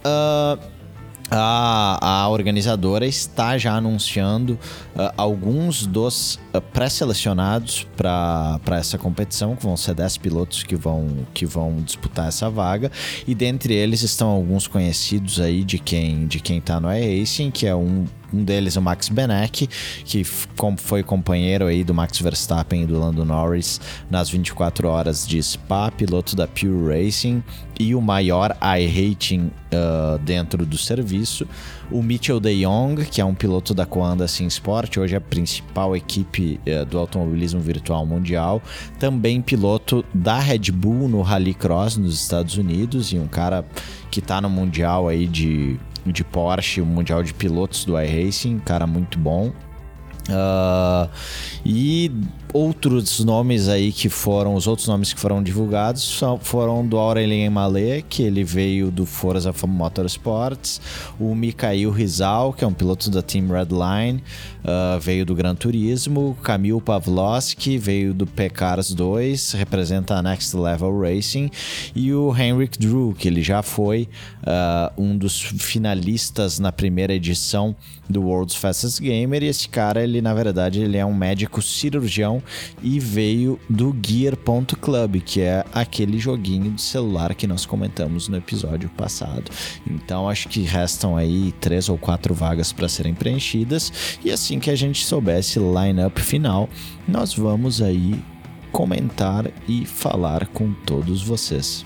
Speaker 2: a, a, organizadora está já anunciando uh, alguns dos uh, pré-selecionados para essa competição, que vão ser 10 pilotos que vão, que vão disputar essa vaga. E dentre eles estão alguns conhecidos aí de quem de quem está no iRacing, que é um, um deles o Max Benek, que foi companheiro aí do Max Verstappen e do Lando Norris nas 24 horas de Spa, piloto da Pure Racing e o maior iRating uh, dentro do serviço. O Mitchell De Jong, que é um piloto da Coanda Sim Sport, hoje é a principal equipe uh, do automobilismo virtual mundial. Também piloto da Red Bull no Rallycross nos Estados Unidos e um cara que está no mundial aí de, de Porsche, o mundial de pilotos do iRacing, cara muito bom. Uh, e outros nomes aí que foram, os outros nomes que foram divulgados são, foram do Aurelien Malé, que ele veio do Forza Motorsports, o Mikhail Rizal, que é um piloto da Team Redline, uh, veio do Gran Turismo, Kamil Pavlovski, veio do Pecars 2, representa a Next Level Racing, e o Henrik Drew, que ele já foi uh, um dos finalistas na primeira edição do World's Fastest Gamer, e esse cara, ele na verdade, ele é um médico cirurgião e veio do Gear.club, que é aquele joguinho de celular que nós comentamos no episódio passado. Então acho que restam aí três ou quatro vagas para serem preenchidas e assim que a gente soubesse line-up final, nós vamos aí comentar e falar com todos vocês.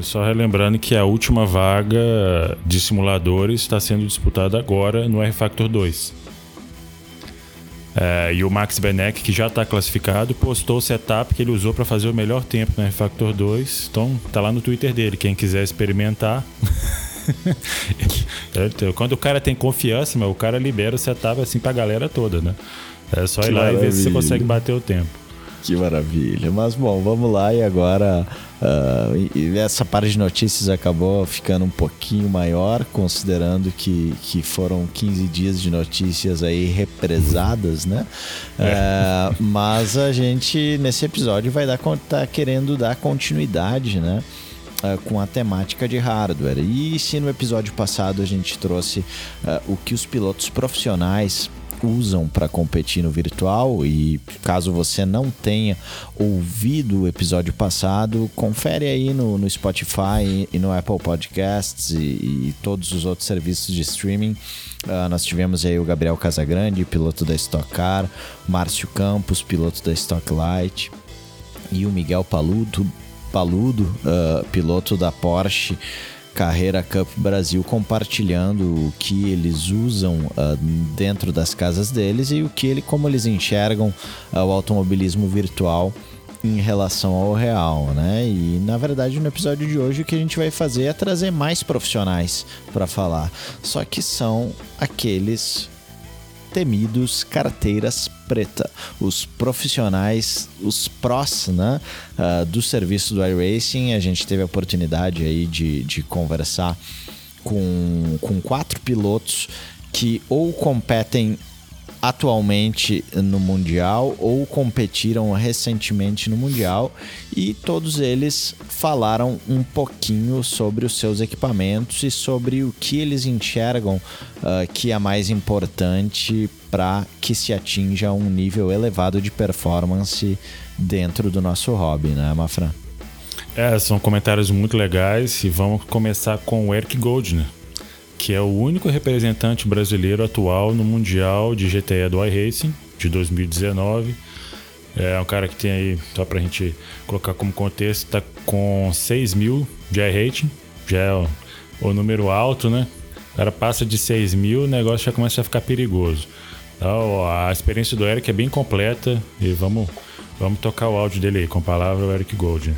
Speaker 1: Só relembrando que a última vaga de simuladores está sendo disputada agora no R-Factor 2. É, e o Max Benek, que já está classificado, postou o setup que ele usou para fazer o melhor tempo no R-Factor 2. Então, tá lá no Twitter dele. Quem quiser experimentar. Quando o cara tem confiança, meu, o cara libera o setup assim pra galera toda, né? É só
Speaker 2: Que
Speaker 1: ir lá e ver se você
Speaker 2: maravilha.
Speaker 1: consegue bater o tempo.
Speaker 2: Que maravilha. Mas bom, vamos lá e agora uh, essa parte de notícias acabou ficando um pouquinho maior, considerando que, que foram 15 dias de notícias aí represadas, né? Uh, mas a gente, nesse episódio, vai dar tá querendo dar continuidade, né? uh, com a temática de hardware. E se no episódio passado a gente trouxe o que os pilotos profissionais usam para competir no virtual e caso você não tenha ouvido o episódio passado, confere aí no, no Spotify e no Apple Podcasts e, e todos os outros serviços de streaming. Ah, nós tivemos aí o Gabriel Casagrande, piloto da Stock Car, Márcio Campos, piloto da Stock Light e o Miguel Paludo, Paludo ah, piloto da Porsche Carreira Cup Brasil, compartilhando o que eles usam ah, dentro das casas deles e o que ele, como eles enxergam ah, o automobilismo virtual em relação ao real, né? E na verdade no episódio de hoje o que a gente vai fazer é trazer mais profissionais para falar. Só que são aqueles temidos carteiras preta, os profissionais, os prós, né, uh, do serviço do iRacing. A gente teve a oportunidade aí de, de conversar com, com quatro pilotos que ou competem atualmente no Mundial ou competiram recentemente no Mundial e todos eles falaram um pouquinho sobre os seus equipamentos e sobre o que eles enxergam uh, que é mais importante para que se atinja um nível elevado de performance dentro do nosso hobby, né, Mafra?
Speaker 1: É, são comentários muito legais e vamos começar com o Eric Goldner que é o único representante brasileiro atual no Mundial de GTE do iRacing de 2019. É um cara que tem aí, só pra gente colocar como contexto, tá com 6 mil de iRating, já é o, o, número alto, né? O cara passa de 6 mil, o negócio já começa a ficar perigoso. Então, a experiência do Eric é bem completa e vamos, vamos tocar o áudio dele aí, com a palavra o Eric Goldner.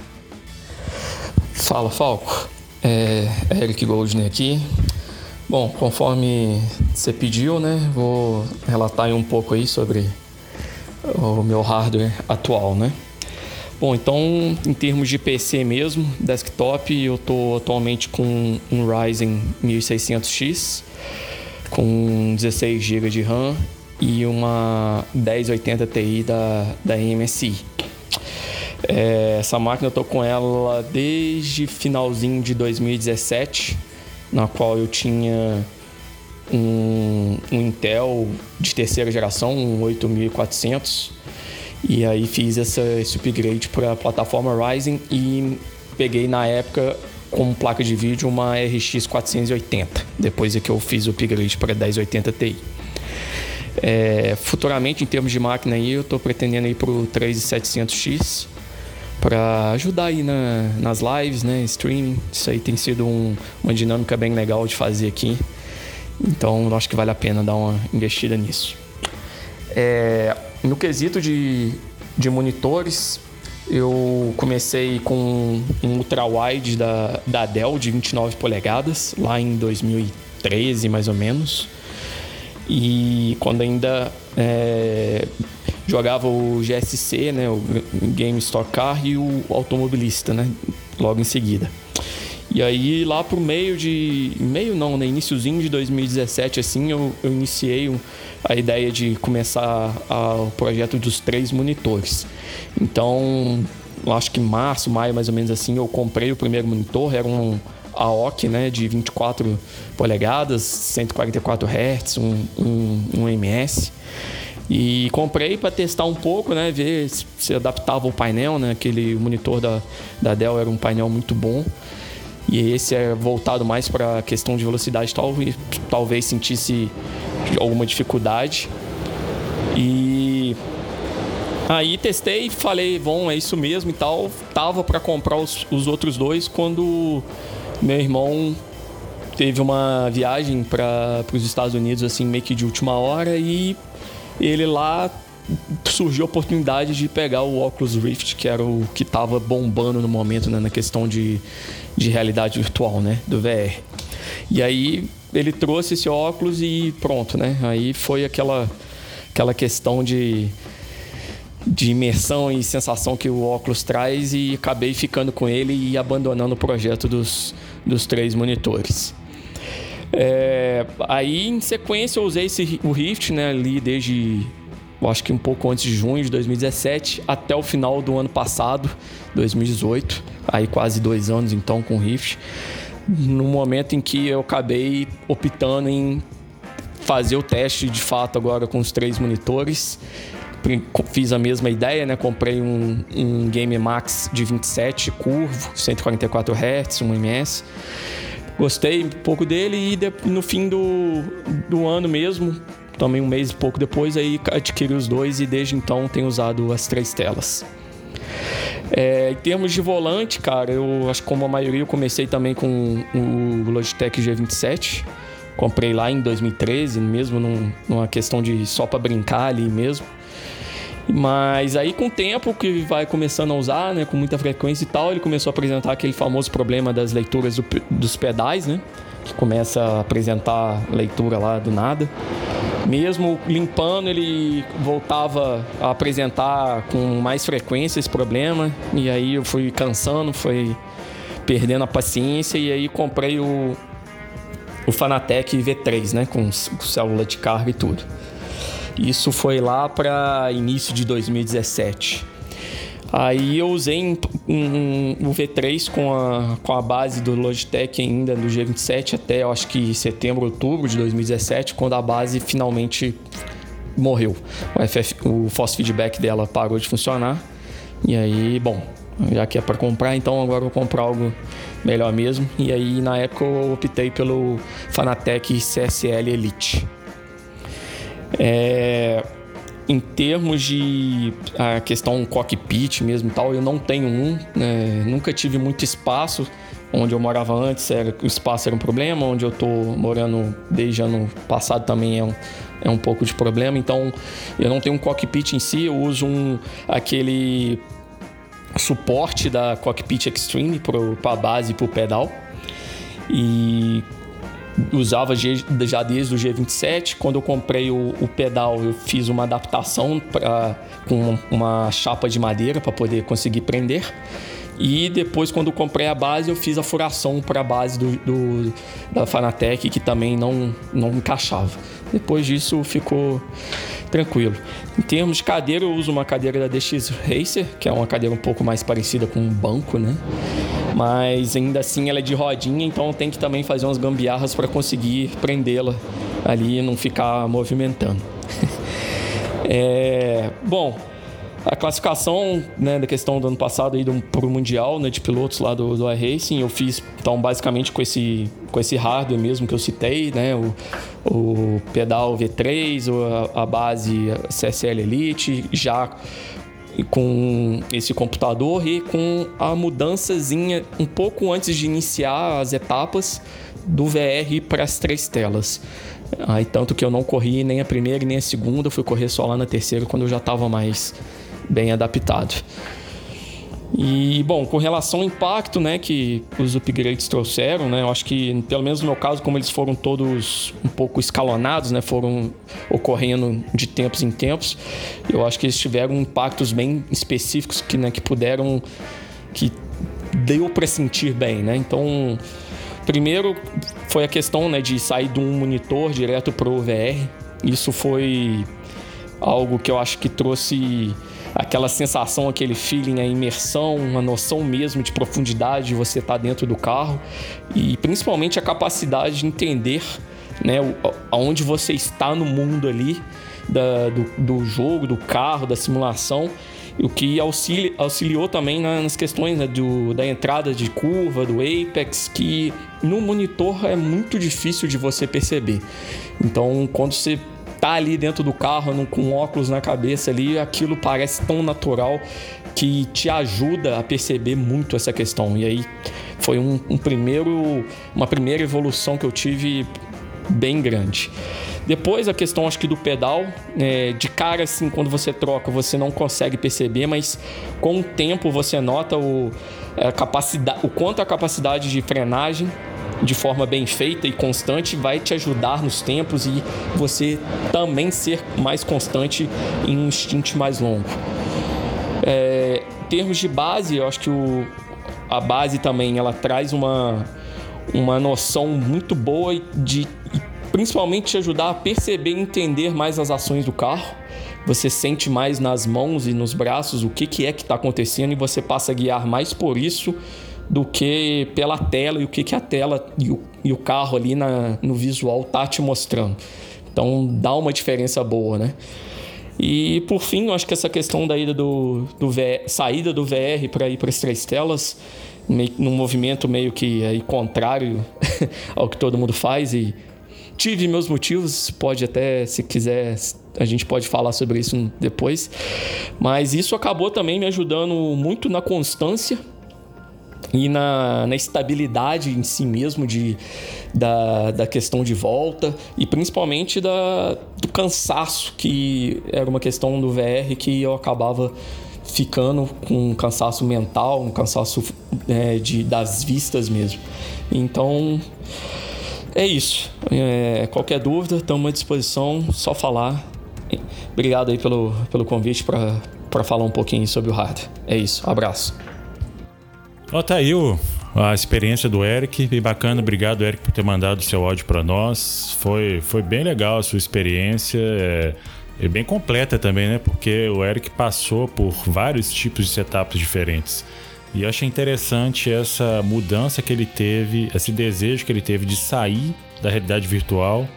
Speaker 3: Fala, Falco. É Eric Goldner aqui. Bom, conforme você pediu, né, vou relatar um pouco aí sobre o meu hardware atual, né? Bom, então em termos de PC mesmo, desktop, eu estou atualmente com um Ryzen 1600X com 16 GB de RAM e uma 1080 Ti da, da MSI. É, essa máquina eu tô com ela desde finalzinho de 2017 na qual eu tinha um, um Intel de terceira geração, um 8400, e aí fiz essa, esse upgrade para a plataforma Ryzen e peguei na época como placa de vídeo uma RX 480, depois é que eu fiz o upgrade para 1080 Ti. É, futuramente, em termos de máquina, aí, eu estou pretendendo ir para o 3700X para ajudar aí na, nas lives, né, streaming. Isso aí tem sido um, uma dinâmica bem legal de fazer aqui. Então, acho que vale a pena dar uma investida nisso. É, no quesito de, de monitores, eu comecei com um ultra-wide da, da Dell de 29 polegadas, lá em 2013 mais ou menos. E quando ainda é, jogava o GSC, né, o Game Stock Car e o automobilista, né, logo em seguida. E aí lá pro meio de meio não, né, iníciozinho de 2017 assim, eu, eu iniciei a ideia de começar a, o projeto dos três monitores. Então, acho que março, maio mais ou menos assim, eu comprei o primeiro monitor, era um AOC, né, de 24 polegadas, 144 Hz, um, um, um MS. E comprei para testar um pouco, né? Ver se adaptava o painel, né? Aquele monitor da, da Dell era um painel muito bom. E esse é voltado mais para a questão de velocidade, talvez, talvez sentisse alguma dificuldade. E aí testei, falei, bom, é isso mesmo e tal. Tava para comprar os, os outros dois quando meu irmão teve uma viagem para os Estados Unidos assim meio que de última hora e ele lá surgiu a oportunidade de pegar o Oculus Rift, que era o que estava bombando no momento né, na questão de, de realidade virtual, né, do VR. E aí ele trouxe esse óculos e pronto, né? Aí foi aquela aquela questão de de imersão e sensação que o óculos traz e acabei ficando com ele e abandonando o projeto dos, dos três monitores. É, aí, em sequência, eu usei esse, o Rift, né, ali desde, acho que um pouco antes de junho de 2017 até o final do ano passado, 2018. Aí, quase dois anos, então, com o Rift. No momento em que eu acabei optando em fazer o teste de fato agora com os três monitores. Fiz a mesma ideia, né? Comprei um, um Game Max de 27 curvo, 144 Hz, um MS. Gostei um pouco dele e de, no fim do, do ano mesmo, também um mês e pouco depois, aí adquiri os dois e desde então tenho usado as três telas. É, em termos de volante, cara, eu acho que como a maioria eu comecei também com o Logitech G27. Comprei lá em 2013, mesmo num, numa questão de só para brincar ali mesmo. Mas aí com o tempo que vai começando a usar, né, com muita frequência e tal, ele começou a apresentar aquele famoso problema das leituras do, dos pedais, né? Que começa a apresentar leitura lá do nada. Mesmo limpando, ele voltava a apresentar com mais frequência esse problema. E aí eu fui cansando, fui perdendo a paciência e aí comprei o, o Fanatec V3, né? Com, com célula de carga e tudo. Isso foi lá para início de 2017. Aí eu usei um, um, um, V3 com a, com a base do Logitech ainda do G27 até eu acho que setembro, outubro de 2017, quando a base finalmente morreu. O, FF, o force feedback dela parou de funcionar. E aí, bom, já que é para comprar, então agora eu vou comprar algo melhor mesmo. E aí na época eu optei pelo Fanatec CSL Elite. É, em termos de a questão cockpit mesmo tal, eu não tenho um, né? nunca tive muito espaço. Onde eu morava antes, era, o espaço era um problema. Onde eu tô morando desde ano passado também é um, é um pouco de problema. Então, eu não tenho um cockpit em si, eu uso um aquele suporte da Cockpit Extreme para a base e para o pedal. E usava já desde o G27. Quando eu comprei o, o pedal, eu fiz uma adaptação pra, com uma chapa de madeira para poder conseguir prender. E depois, quando comprei a base, eu fiz a furação para a base do, do, da Fanatec, que também não, não encaixava. Depois disso, ficou tranquilo. Em termos de cadeira, eu uso uma cadeira da DX Racer, que é uma cadeira um pouco mais parecida com um banco, né? Mas ainda assim ela é de rodinha, então tem que também fazer umas gambiarras para conseguir prendê-la ali e não ficar movimentando. é, bom, a classificação né, da questão do ano passado aí para o Mundial né, de pilotos lá do, do iRacing, eu fiz então basicamente com esse, com esse hardware mesmo que eu citei, né, o, o pedal V3, a, a base CSL Elite, já com esse computador e com a mudançazinha um pouco antes de iniciar as etapas do VR para as três telas. Aí tanto que eu não corri nem a primeira nem a segunda, fui correr só lá na terceira quando eu já estava mais bem adaptado. E, bom, com relação ao impacto né, que os upgrades trouxeram, né, eu acho que, pelo menos no meu caso, como eles foram todos um pouco escalonados, né, foram ocorrendo de tempos em tempos, eu acho que eles tiveram impactos bem específicos que, né, que puderam. que deu para sentir bem. Né? Então, primeiro foi a questão né, de sair de um monitor direto para o VR. Isso foi algo que eu acho que trouxe aquela sensação, aquele feeling, a imersão, uma noção mesmo de profundidade de você estar tá dentro do carro e principalmente a capacidade de entender né, aonde você está no mundo ali da, do, do jogo, do carro, da simulação o que auxili, auxiliou também nas questões né, do, da entrada de curva, do apex, que no monitor é muito difícil de você perceber. Então, quando você tá ali dentro do carro com óculos na cabeça ali, aquilo parece tão natural que te ajuda a perceber muito essa questão. E aí foi um, um primeiro, uma primeira evolução que eu tive bem grande. Depois a questão acho que do pedal, é, de cara assim, quando você troca, você não consegue perceber, mas com o tempo você nota o, a capacidade, o quanto a capacidade de frenagem de forma bem feita e constante vai te ajudar nos tempos e você também ser mais constante em um stint mais longo. É, em termos de base, eu acho que o, a base também ela traz uma, uma noção muito boa de principalmente te ajudar a perceber e entender mais as ações do carro. Você sente mais nas mãos e nos braços o que, que é que está acontecendo e você passa a guiar mais por isso do que pela tela e o que, que a tela e o, e o carro ali na, no visual tá te mostrando. Então dá uma diferença boa, né? E por fim, eu acho que essa questão da ida do, do VR, saída do VR para ir para as três telas, meio, num movimento meio que aí contrário ao que todo mundo faz e tive meus motivos, pode até se quiser a gente pode falar sobre isso depois, mas isso acabou também me ajudando muito na constância e na, na estabilidade em si mesmo de, da, da questão de volta e principalmente da, do cansaço, que era uma questão do VR que eu acabava ficando com um cansaço mental, um cansaço é, de, das vistas mesmo. Então, é isso. É, qualquer dúvida, estamos à disposição, só falar. Obrigado aí pelo, pelo convite para falar um pouquinho sobre o hard. É isso, abraço.
Speaker 1: Ó, tá aí o, a experiência do Eric, bem bacana. Obrigado, Eric, por ter mandado o seu áudio para nós. Foi, foi bem legal a sua experiência. É, é bem completa também, né? Porque o Eric passou por vários tipos de setups diferentes. E eu achei interessante essa mudança que ele teve, esse desejo que ele teve de sair da realidade virtual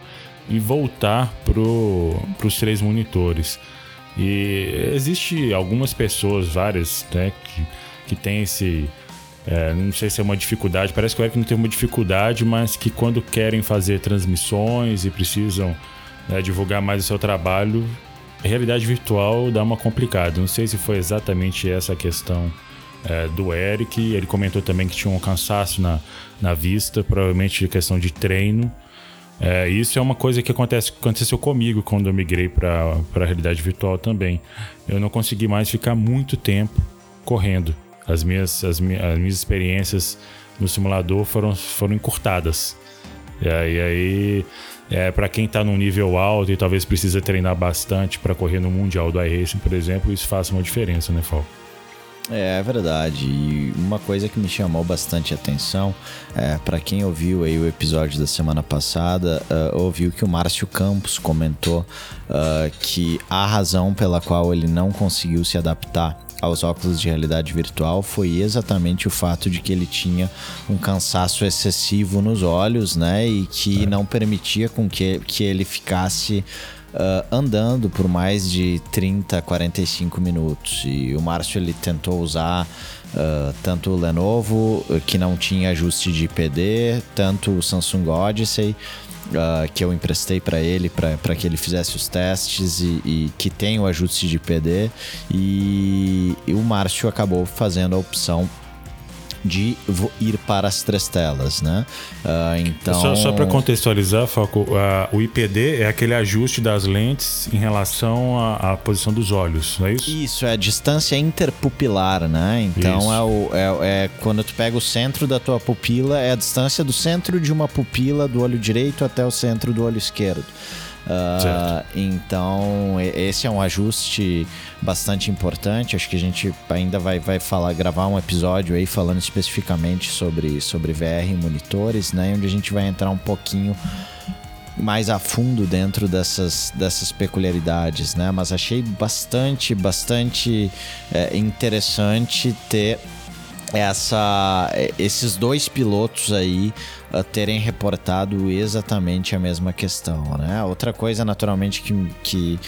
Speaker 1: e voltar para os três monitores. E existe algumas pessoas, várias, né, que, que têm esse. É, não sei se é uma dificuldade, parece que o Eric não tem uma dificuldade, mas que quando querem fazer transmissões e precisam né, divulgar mais o seu trabalho, a realidade virtual dá uma complicada. Não sei se foi exatamente essa a questão é, do Eric. Ele comentou também que tinha um cansaço na, na vista, provavelmente questão de treino. É, isso é uma coisa que acontece, aconteceu comigo quando eu migrei para a realidade virtual também. Eu não consegui mais ficar muito tempo correndo. As minhas, as minhas, as minhas experiências no simulador foram, foram encurtadas. E aí, é, para quem está num nível alto e talvez precisa treinar bastante para correr no Mundial do iRacing, por exemplo, isso faz uma diferença, né, Fal?
Speaker 2: É, é verdade. E uma coisa que me chamou bastante atenção, é, para quem ouviu aí o episódio da semana passada, uh, ouviu que o Márcio Campos comentou uh, que a razão pela qual ele não conseguiu se adaptar aos óculos de realidade virtual foi exatamente o fato de que ele tinha um cansaço excessivo nos olhos, né? E que é. não permitia com que, que ele ficasse uh, andando por mais de 30, 45 minutos. E o Márcio ele tentou usar uh, tanto o Lenovo, que não tinha ajuste de IPD, tanto o Samsung Odyssey. Uh, que eu emprestei para ele para que ele fizesse os testes e, e, que tem o ajuste de PD e, e o Márcio acabou fazendo a opção de ir para as três telas, né? Uh, então...
Speaker 1: Só, só para contextualizar, Falco, uh, o IPD é aquele ajuste das lentes em relação à, à, posição dos olhos, não é isso?
Speaker 2: Isso, é a distância interpupilar, né? Então é, o, é, é, quando tu pega o centro da tua pupila, é a distância do centro de uma pupila do olho direito até o centro do olho esquerdo. Uh, então, esse é um ajuste bastante importante. Acho que a gente ainda vai, vai falar, gravar um episódio aí falando especificamente sobre, sobre VR e monitores, né? Onde a gente vai entrar um pouquinho mais a fundo dentro dessas, dessas peculiaridades, né? Mas achei bastante, bastante é, interessante ter essa, esses dois pilotos aí terem reportado exatamente a mesma questão, né? Outra coisa, naturalmente, que, que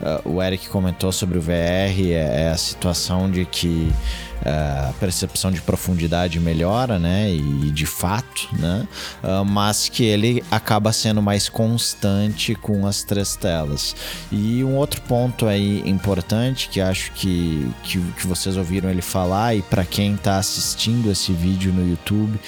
Speaker 2: uh, o Eric comentou sobre o VR é, é a situação de que uh, a percepção de profundidade melhora, né? E de fato, né? mas que ele acaba sendo mais constante com as três telas. E um outro ponto aí importante que acho que, que, que vocês ouviram ele falar e para quem está assistindo esse vídeo no YouTube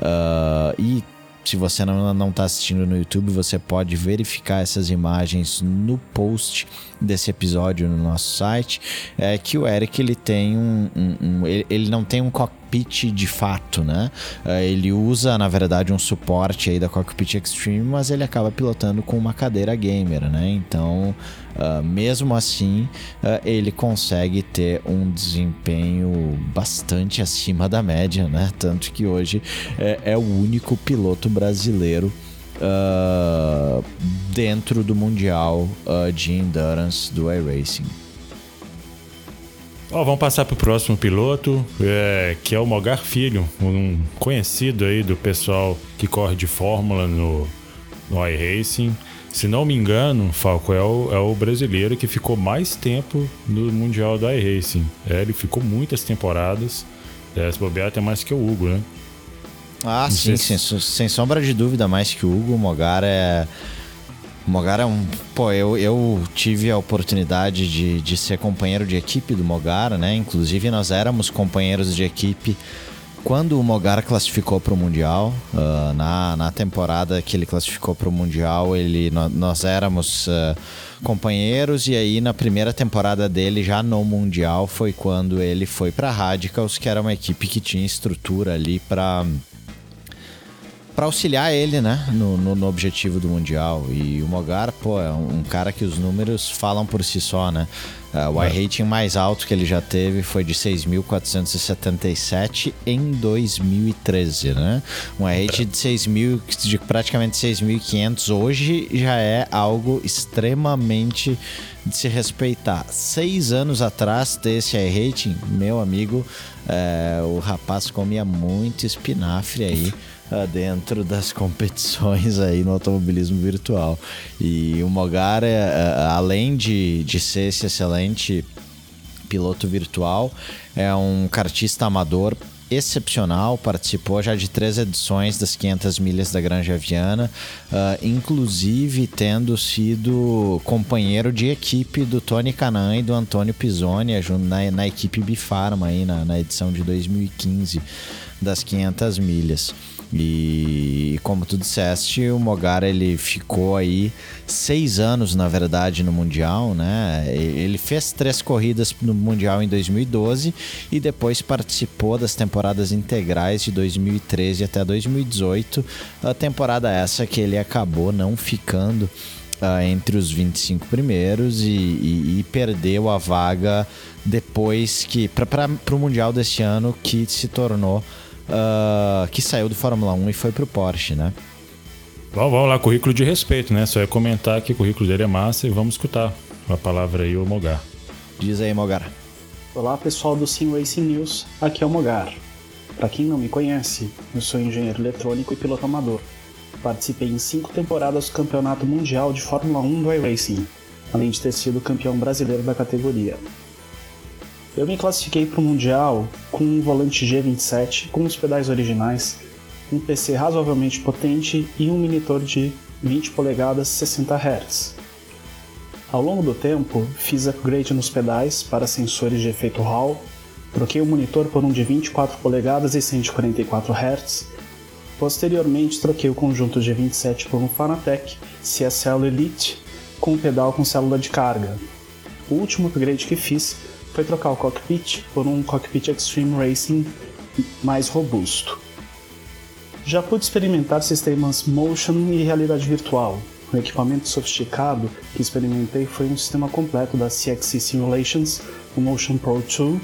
Speaker 2: Uh, e se você não está assistindo no YouTube, você pode verificar essas imagens no post desse episódio no nosso site. É que o Eric ele tem um, um, um ele, ele não tem um cockpit de fato, né? Uh, ele usa na verdade um suporte aí da Cockpit Extreme, mas ele acaba pilotando com uma cadeira gamer, né? Então Uh, mesmo assim, uh, ele consegue ter um desempenho bastante acima da média, né? Tanto que hoje é, é o único piloto brasileiro uh, dentro do Mundial de Endurance do iRacing.
Speaker 1: Oh, vamos passar para o próximo piloto, é, que é o Mogar Filho, um conhecido aí do pessoal que corre de Fórmula no, no iRacing. Se não me engano, Falco é o, é o brasileiro que ficou mais tempo no Mundial do iRacing. É, ele ficou muitas temporadas. É, se bobear até mais que o Hugo, né?
Speaker 2: Ah, não sim, se... sem, sem sombra de dúvida, mais que o Hugo. O Mogar é. O Mogar é um. Pô, eu, eu tive a oportunidade de, de ser companheiro de equipe do Mogar, né? Inclusive, nós éramos companheiros de equipe quando o Mogar classificou para o Mundial, uh, na, na temporada que ele classificou para o Mundial, ele, nós, nós éramos uh, companheiros e aí na primeira temporada dele, já no Mundial, foi quando ele foi para Radicals, que era uma equipe que tinha estrutura ali para para auxiliar ele, né, no, no, no, objetivo do Mundial. E o Mogar, pô, é um, um cara que os números falam por si só, né? Uh, o iRating mais alto que ele já teve foi de 6.477 em 2013, né? Um iRating de 6.000, de praticamente 6.500 hoje já é algo extremamente de se respeitar. Seis anos atrás desse iRating, meu amigo, é, o rapaz comia muito espinafre aí uh, dentro das competições aí no automobilismo virtual. E o Mogar, é, uh, além de, de ser esse excelente piloto virtual, é um kartista amador excepcional, participou já de três edições das 500 milhas da Granja Viana, uh, inclusive tendo sido companheiro de equipe do Tony Canan e do Antônio Pisoni na, na equipe Bifarma aí na, na edição de 2015 das 500 milhas. E como tu disseste, o Mogar ele ficou aí seis anos, na verdade, no Mundial, né? Ele fez três corridas no Mundial em 2012 e depois participou das temporadas integrais de 2013 até 2018. A temporada essa que ele acabou não ficando uh, entre os 25 primeiros e, e, e perdeu a vaga depois que para o Mundial deste ano que se tornou uh, que saiu do Fórmula 1 e foi pro Porsche, né?
Speaker 1: Vamos, vamos lá, currículo de respeito, né? Só é comentar que o currículo dele é massa e vamos escutar a palavra aí, o Mogar.
Speaker 2: Diz aí, Mogar.
Speaker 4: Olá, pessoal do Sim Racing News. Aqui é o Mogar. Para quem não me conhece, eu sou engenheiro eletrônico e piloto amador. Participei em cinco temporadas do Campeonato Mundial de Fórmula 1 do iRacing, além de ter sido campeão brasileiro da categoria. Eu me classifiquei para o Mundial com um volante G27 com os pedais originais, um PC razoavelmente potente e um monitor de 20 polegadas 60 Hz. Ao longo do tempo, fiz upgrade nos pedais para sensores de efeito Hall, troquei o monitor por um de 24 polegadas e 144 Hz. Posteriormente, troquei o conjunto G27 por um Fanatec CSL Elite com um pedal com célula de carga. O último upgrade que fiz foi trocar o cockpit por um cockpit Extreme Racing mais robusto. Já pude experimentar sistemas motion e realidade virtual. O equipamento sofisticado que experimentei foi um sistema completo da CXC Simulations, o Motion Pro 2,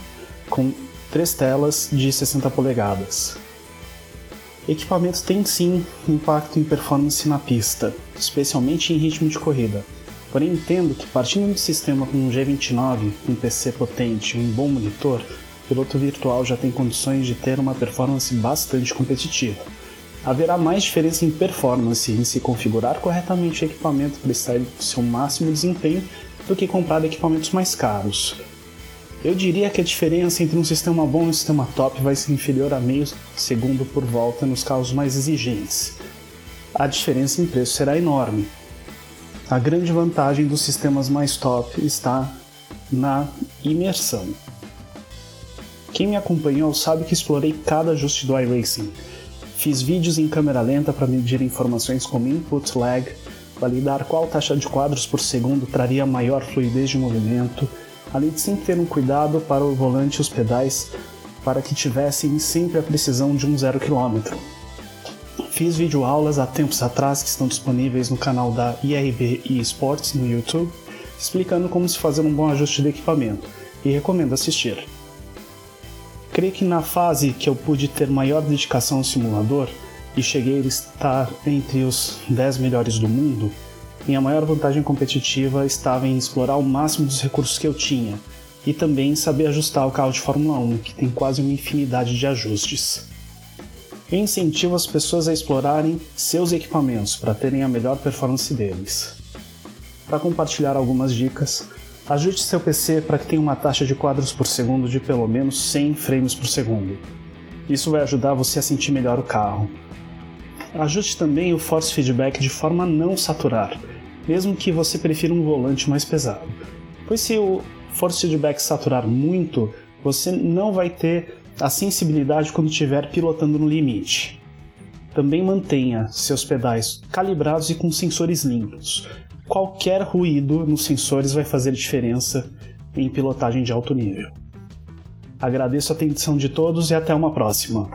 Speaker 4: com três telas de 60 polegadas. Equipamento tem sim impacto em performance na pista, especialmente em ritmo de corrida, Porém, entendo que partindo de um sistema com um G29, um PC potente e um bom monitor, o piloto virtual já tem condições de ter uma performance bastante competitiva. Haverá mais diferença em performance em se configurar corretamente o equipamento para em seu máximo desempenho do que comprar equipamentos mais caros. Eu diria que a diferença entre um sistema bom e um sistema top vai ser inferior a meio segundo por volta nos carros mais exigentes. A diferença em preço será enorme, a grande vantagem dos sistemas mais top está na imersão. Quem me acompanhou sabe que explorei cada ajuste do iRacing. Fiz vídeos em câmera lenta para medir informações como input lag, validar qual taxa de quadros por segundo traria maior fluidez de movimento, além de sempre ter um cuidado para o volante e os pedais para que tivessem sempre a precisão de um zero quilômetro. Fiz videoaulas há tempos atrás que estão disponíveis no canal da IRB eSports no YouTube, explicando como se fazer um bom ajuste de equipamento, e recomendo assistir. Creio que na fase que eu pude ter maior dedicação ao simulador e cheguei a estar entre os 10 melhores do mundo, minha maior vantagem competitiva estava em explorar o máximo dos recursos que eu tinha e também saber ajustar o carro de Fórmula 1, que tem quase uma infinidade de ajustes. Eu incentivo as pessoas a explorarem seus equipamentos para terem a melhor performance deles. Para compartilhar algumas dicas, ajuste seu PC para que tenha uma taxa de quadros por segundo de pelo menos 100 frames por segundo. Isso vai ajudar você a sentir melhor o carro. Ajuste também o force feedback de forma a não saturar, mesmo que você prefira um volante mais pesado. Pois se o force feedback saturar muito, você não vai ter a sensibilidade quando estiver pilotando no limite. Também mantenha seus pedais calibrados e com sensores limpos. Qualquer ruído nos sensores vai fazer diferença em pilotagem de alto nível. Agradeço a atenção de todos e até uma próxima.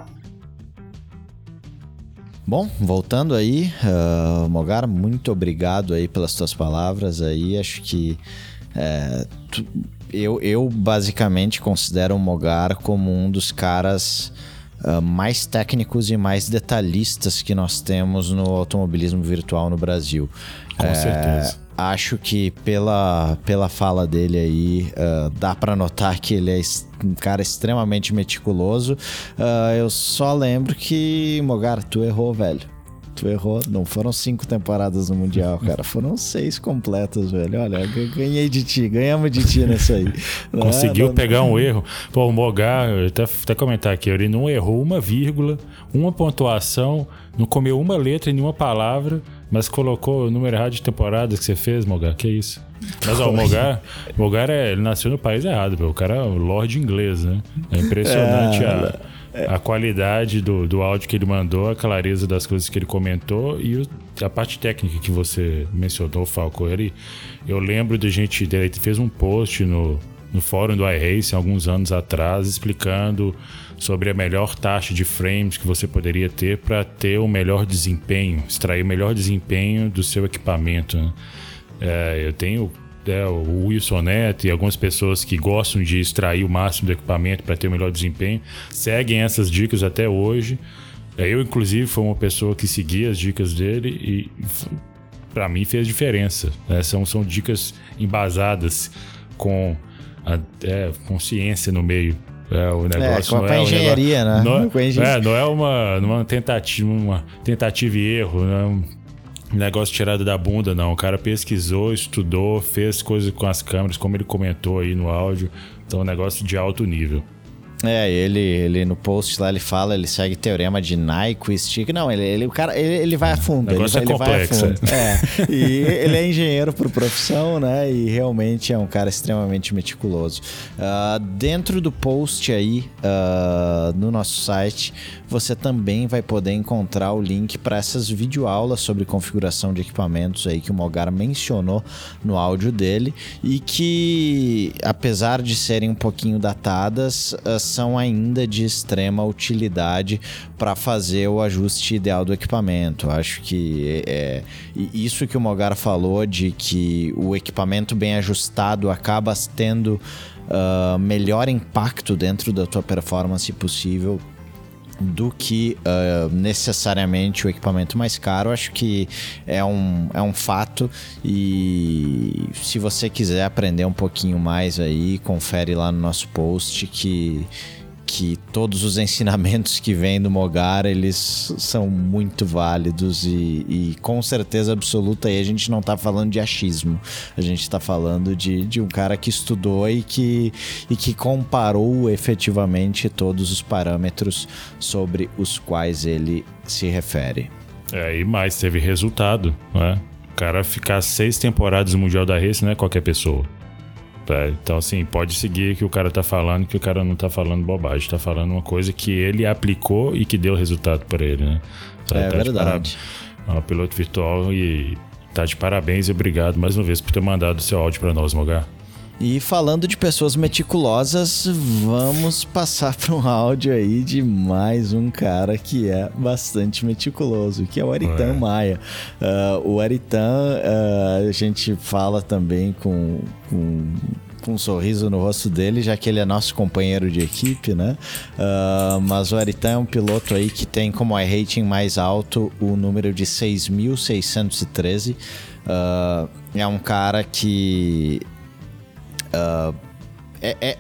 Speaker 2: Bom, voltando aí, uh, Mogar, muito obrigado aí pelas tuas palavras aí. Acho que é, tu, eu, eu basicamente considero o Mogar como um dos caras uh, mais técnicos e mais detalhistas que nós temos no automobilismo virtual no Brasil.
Speaker 1: Com é, certeza.
Speaker 2: Acho que pela, pela fala dele aí, uh, dá para notar que ele é um cara extremamente meticuloso. Uh, eu só lembro que, Mogar, tu errou, velho. Tu errou. Não foram cinco temporadas no Mundial, cara. Foram seis completas, velho. Olha, ganhei de ti, ganhamos de ti nessa aí.
Speaker 1: Conseguiu não, pegar não... um erro. Pô, o Mogar, até, até comentar aqui, ele não errou uma vírgula, uma pontuação, não comeu uma letra em nenhuma palavra mas colocou o número errado de temporadas que você fez, Mogar. Que isso? Mas ó, o Mogar, Mogar é, ele nasceu no país errado, O cara é o Lorde inglês, né? É impressionante a, a qualidade do, do áudio que ele mandou, a clareza das coisas que ele comentou e o, a parte técnica que você mencionou, Falco. Ele, eu lembro de gente, ele fez um post no, no fórum do iRace alguns anos atrás explicando sobre a melhor taxa de frames que você poderia ter para ter o melhor desempenho, extrair o melhor desempenho do seu equipamento. Né? É, eu tenho é, o Wilson Neto e algumas pessoas que gostam de extrair o máximo do equipamento para ter o melhor desempenho, seguem essas dicas até hoje. É, eu, inclusive, fui uma pessoa que seguia as dicas dele e para mim fez diferença. Né? São, são dicas embasadas com a, é, consciência no meio. É, o é, negócio é,
Speaker 2: não é engenharia,
Speaker 1: negócio,
Speaker 2: né?
Speaker 1: Não, é, é, não é uma, uma tentativa, uma tentativa e erro, não é um negócio tirado da bunda, não. O cara pesquisou, estudou, fez coisas com as câmeras, como ele comentou aí no áudio. Então, é um negócio de alto nível.
Speaker 2: É, ele, ele no post lá ele fala, ele segue teorema de Nyquist. Não, ele, ele, o cara, ele, ele vai a fundo. Ele,
Speaker 1: é complexo.
Speaker 2: Ele vai a fundo. É. E ele é engenheiro por profissão, né? E realmente é um cara extremamente meticuloso. Uh, dentro do post aí, uh, no nosso site, você também vai poder encontrar o link para essas videoaulas sobre configuração de equipamentos aí que o Mogar mencionou no áudio dele e que, apesar de serem um pouquinho datadas, uh, são ainda de extrema utilidade para fazer o ajuste ideal do equipamento. Acho que é, isso que o Mogar falou de que o equipamento bem ajustado acaba tendo uh, melhor impacto dentro da tua performance possível do que uh, necessariamente o equipamento mais caro. Acho que é um, é um fato. E se você quiser aprender um pouquinho mais aí, confere lá no nosso post que que todos os ensinamentos que vêm do Mogar, eles são muito válidos e, e com certeza absoluta aí a gente não está falando de achismo, a gente está falando de, de um cara que estudou e que, e que comparou efetivamente todos os parâmetros sobre os quais ele se refere.
Speaker 1: É, e mais, teve resultado, né? O cara ficar seis temporadas no Mundial da Race não é qualquer pessoa. É, então, assim, pode seguir que o cara tá falando, que o cara não tá falando bobagem, tá falando uma coisa que ele aplicou e que deu resultado para ele, né?
Speaker 2: Tá, é tá verdade.
Speaker 1: É um piloto virtual e tá de parabéns e obrigado mais uma vez por ter mandado o seu áudio para nós, Mogar.
Speaker 2: E falando de pessoas meticulosas, vamos passar para um áudio aí de mais um cara que é bastante meticuloso, que é o Aritan é. Maia. Uh, o Aritan, uh, a gente fala também com, com com um sorriso no rosto dele, já que ele é nosso companheiro de equipe, né? Uh, mas o Aritan é um piloto aí que tem como rating mais alto o número de 6.613. Uh, é um cara que Uh, é, é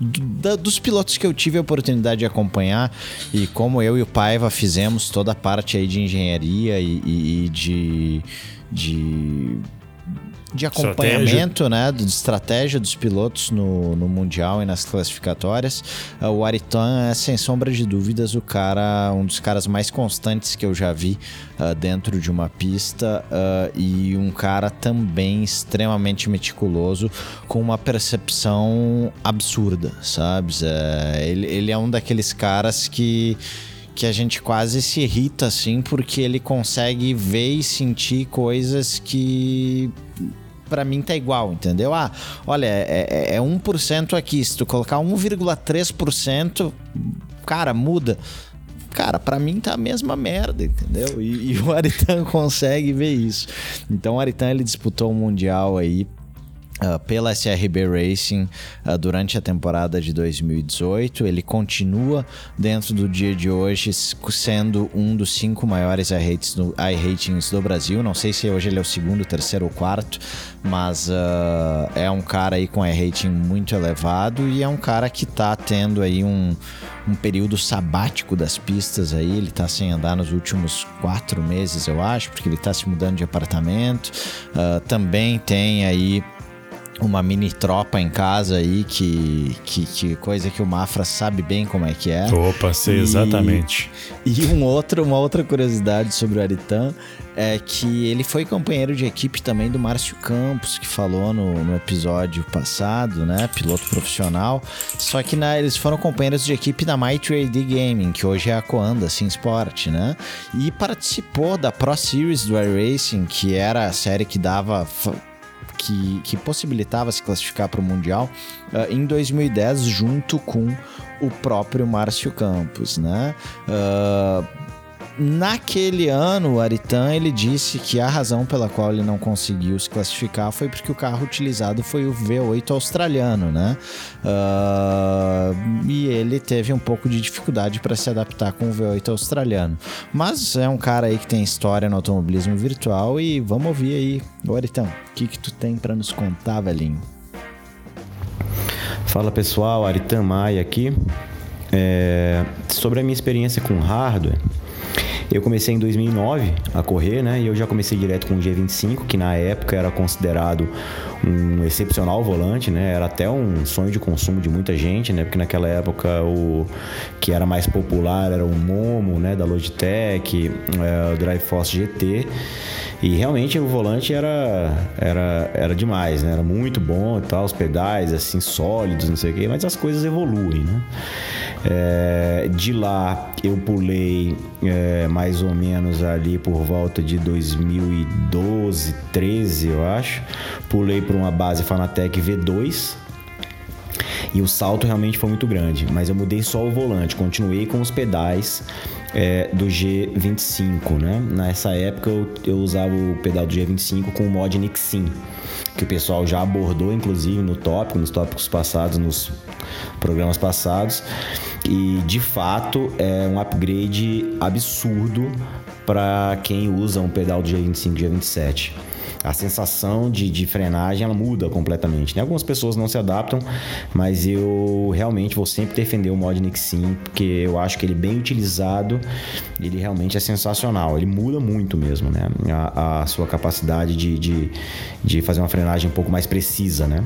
Speaker 2: da, dos pilotos que eu tive a oportunidade de acompanhar e como eu e o Paiva fizemos toda a parte aí de engenharia e, e, e de, de de acompanhamento, né, de estratégia dos pilotos no, no Mundial e nas classificatórias. Uh, o Aritan é, sem sombra de dúvidas, o cara, um dos caras mais constantes que eu já vi uh, dentro de uma pista uh, e um cara também extremamente meticuloso, com uma percepção absurda, sabe? É, ele, ele é um daqueles caras que que a gente quase se irrita assim, porque ele consegue ver e sentir coisas que para mim tá igual, entendeu? Ah, olha, é, é, é 1% aqui, se tu colocar 1,3%, cara, muda. Cara, para mim tá a mesma merda, entendeu? E, e o Aritan consegue ver isso. Então o Aritan ele disputou o um Mundial aí Uh, pela SRB Racing uh, durante a temporada de 2018. Ele continua dentro do dia de hoje sendo um dos cinco maiores iRatings do Brasil. Não sei se hoje ele é o segundo, terceiro ou quarto, mas uh, é um cara aí com iRating muito elevado e é um cara que está tendo aí um, um período sabático das pistas aí. Ele está sem andar nos últimos quatro meses, eu acho, porque ele está se mudando de apartamento. também tem aí uma mini tropa em casa aí, que, que, que, coisa que o Mafra sabe bem como é que é.
Speaker 1: Opa, sei e, exatamente.
Speaker 2: E um outro, uma outra curiosidade sobre o Aritan é que ele foi companheiro de equipe também do Márcio Campos, que falou no, no episódio passado, né? Piloto profissional. Só que na, eles foram companheiros de equipe da AD Gaming, que hoje é a Coanda Sim Sport, né? E participou da Pro Series do Air Racing, que era a série que dava que, que possibilitava se classificar para o Mundial uh, em 2010, junto com o próprio Márcio Campos, né? Uh, Naquele ano, o Aritan ele disse que a razão pela qual ele não conseguiu se classificar foi porque o carro utilizado foi o V8 australiano, né? Uh, e ele teve um pouco de dificuldade para se adaptar com o V8 australiano. Mas é um cara aí que tem história no automobilismo virtual e vamos ouvir aí. Ô Aritão, o que, que tu tem para nos contar, velhinho?
Speaker 5: Fala pessoal, Aritan Maia aqui. É, sobre a minha experiência com hardware, eu comecei em 2009 a correr, né? E eu já comecei direto com o G25, que na época era considerado um excepcional volante, né? Era até um sonho de consumo de muita gente, né? Porque naquela época o que era mais popular era o Momo, né? Da Logitech, é, o Drive Force GT. E realmente o volante era, era, era demais, né? Era muito bom e tal, os pedais assim sólidos, não sei o quê, mas as coisas evoluem, né? É, de lá eu pulei é, mais ou menos ali por volta de 2012, 13, eu acho. Pulei para uma base Fanatec V2, e o salto realmente foi muito grande, mas eu mudei só o volante, continuei com os pedais é, do G25, né? Nessa época eu, eu, usava o pedal do G25 com o mod Nixin, que o pessoal já abordou inclusive no tópico, nos tópicos passados, nos programas passados. E de fato é um upgrade absurdo para quem usa um pedal do G25 e G27 a sensação de, de frenagem ela muda completamente. Né? Algumas pessoas não se adaptam, mas eu realmente vou sempre defender o mod Nixin, porque eu acho que ele bem utilizado, ele realmente é sensacional. Ele muda muito mesmo, né? A, a sua capacidade de, de, de fazer uma frenagem um pouco mais precisa, né?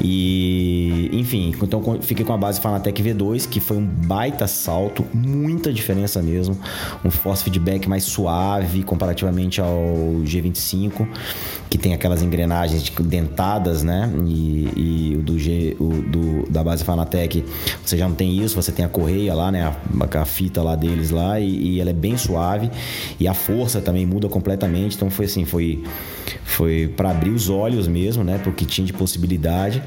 Speaker 5: E, enfim, então fiquei com a base Fanatec V2, que foi um baita salto, muita diferença mesmo. Um force feedback mais suave comparativamente ao G25, que tem aquelas engrenagens dentadas, né? E, e o do G, o do, da base Fanatec, você já não tem isso, você tem a correia lá, né? A, a fita lá deles lá, e, e ela é bem suave. E a força também muda completamente. Então foi assim, foi, foi para abrir os olhos mesmo, né? Porque tinha de possibilidade.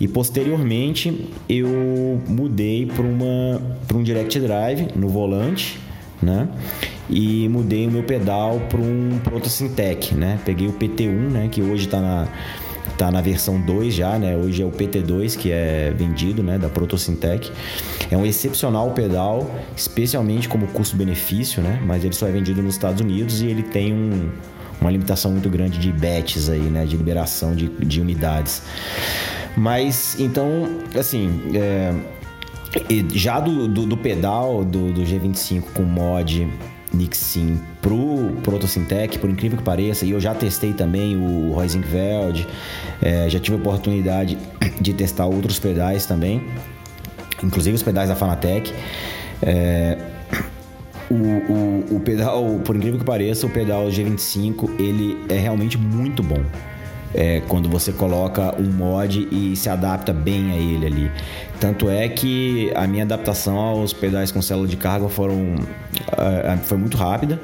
Speaker 5: E posteriormente eu mudei para uma para um direct drive no volante, né? E mudei o meu pedal para um Protosintec, né? Peguei o PT1, né, que hoje está na tá na versão 2 já, né? Hoje é o PT2 que é vendido, né, da Protosintec. É um excepcional pedal, especialmente como custo-benefício, né? Mas ele só é vendido nos Estados Unidos e ele tem um, uma limitação muito grande de batches aí, né? De liberação de, de unidades. Mas, então, assim, é, já do, do, do pedal do, do, G25 com mod Nixin pro Protosintec, por incrível que pareça, e eu já testei também o Roisingveld, é, já tive a oportunidade de testar outros pedais também, inclusive os pedais da Fanatec. É, o, o, o, pedal, por incrível que pareça, o pedal G25 ele é realmente muito bom é, quando você coloca um mod e se adapta bem a ele ali. Tanto é que a minha adaptação aos pedais com célula de carga foram, uh, foi muito rápida.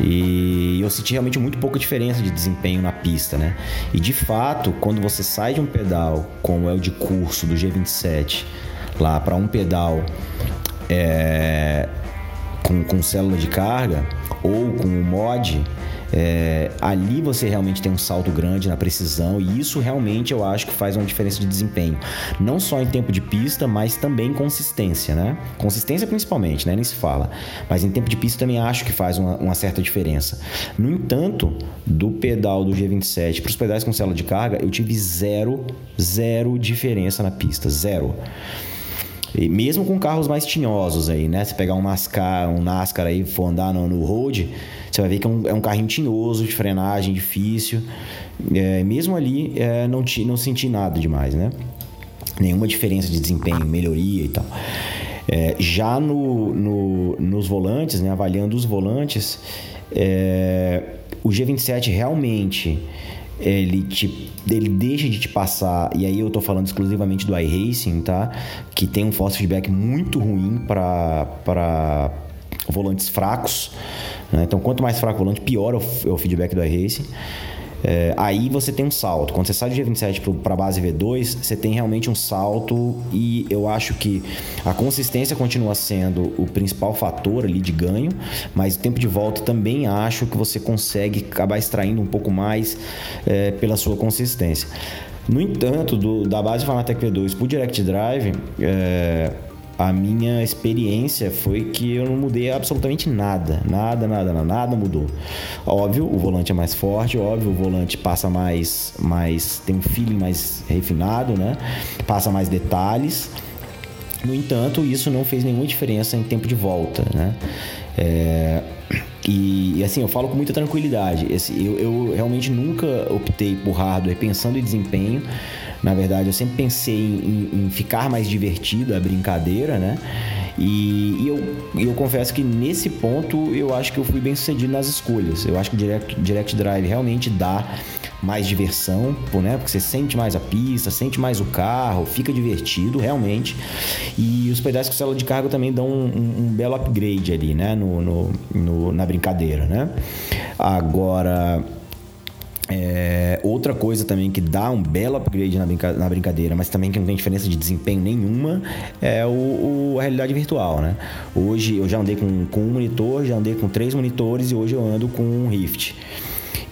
Speaker 5: E eu senti realmente muito pouca diferença de desempenho na pista, né? E de fato, quando você sai de um pedal como é o de curso do G27 lá para um pedal é, com, com célula de carga ou com o mod, é, ali você realmente tem um salto grande na precisão e isso realmente eu acho que faz uma diferença de desempenho. Não só em tempo de pista, mas também consistência, né? Consistência principalmente, né? Nem se fala. Mas em tempo de pista também acho que faz uma, uma certa diferença. No entanto, do pedal do G27 para os pedais com célula de carga, eu tive zero, zero diferença na pista. Zero. E mesmo com carros mais tinhosos aí, né? Se pegar um NASCAR, um NASCAR aí for andar no, no road, você vai ver que é um, é um carrinho tinhoso, de frenagem difícil. É, mesmo ali, é, não, te, não senti nada demais, né? Nenhuma diferença de desempenho, melhoria e tal. É, já no, no, nos volantes, né, avaliando os volantes, é, o G27 realmente ele, te, ele deixa de te passar, e aí eu tô falando exclusivamente do iRacing, tá? Que tem um force feedback muito ruim para volantes fracos. Né? Então, quanto mais fraco o volante, pior é o, é o feedback do iRacing. É, aí você tem um salto. Quando você sai do G27 para a base V2, você tem realmente um salto e eu acho que a consistência continua sendo o principal fator ali de ganho, mas o tempo de volta também acho que você consegue acabar extraindo um pouco mais é, pela sua consistência. No entanto, do, da base Fanatec V2 para o Direct Drive, é, a minha experiência foi que eu não mudei absolutamente nada. Nada, nada, nada, nada mudou. Óbvio, o volante é mais forte, óbvio, o volante passa mais, mais tem um feeling mais refinado, né? Passa mais detalhes. No entanto, isso não fez nenhuma diferença em tempo de volta, né? É, e, assim, eu falo com muita tranquilidade. Esse, eu, eu realmente nunca optei por hardware pensando em desempenho. Na verdade, eu sempre pensei em, em, ficar mais divertido a brincadeira, né? E, e, eu, eu confesso que nesse ponto eu acho que eu fui bem sucedido nas escolhas. Eu acho que o Direct, Direct Drive realmente dá mais diversão, né? Porque você sente mais a pista, sente mais o carro, fica divertido realmente. E os pedais com célula de carga também dão um, um, um belo upgrade ali, né? No, no, no, na brincadeira, né? Agora é, outra coisa também que dá um belo upgrade na, brinca na, brincadeira, mas também que não tem diferença de desempenho nenhuma, é o, o, a realidade virtual, né? Hoje eu já andei com, com um monitor, já andei com três monitores e hoje eu ando com um Rift.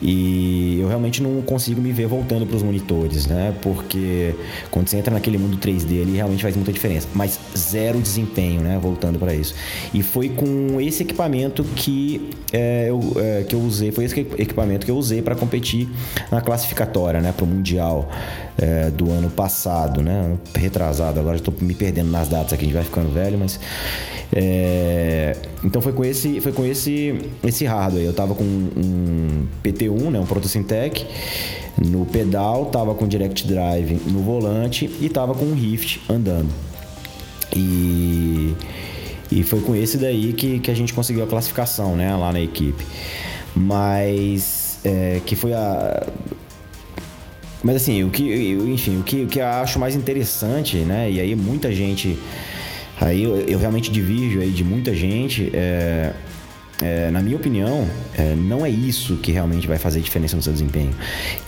Speaker 5: E eu realmente não consigo me ver voltando para os monitores, né? Porque quando você entra naquele mundo 3D ali, realmente faz muita diferença. Mas zero desempenho, né? Voltando para isso. E foi com esse equipamento que, é, eu, é, que eu usei, foi esse equipamento que eu usei para competir na classificatória, né? Para o Mundial é, do ano passado, né? Retrasado, agora estou me perdendo nas datas aqui, a gente vai ficando velho, mas. É, então foi com esse, foi com esse, esse hardware. Eu tava com um PT1, né? Um Protosintec no pedal, tava com Direct Drive no volante e tava com um Rift andando. E, e foi com esse daí que, que a gente conseguiu a classificação, né? Lá na equipe. Mas é, que foi a mas assim, o que, enfim, o que, o que eu acho mais interessante, né? E aí muita gente. Aí eu, eu realmente divirjo aí de muita gente. É, é, na minha opinião, é, não é isso que realmente vai fazer diferença no seu desempenho.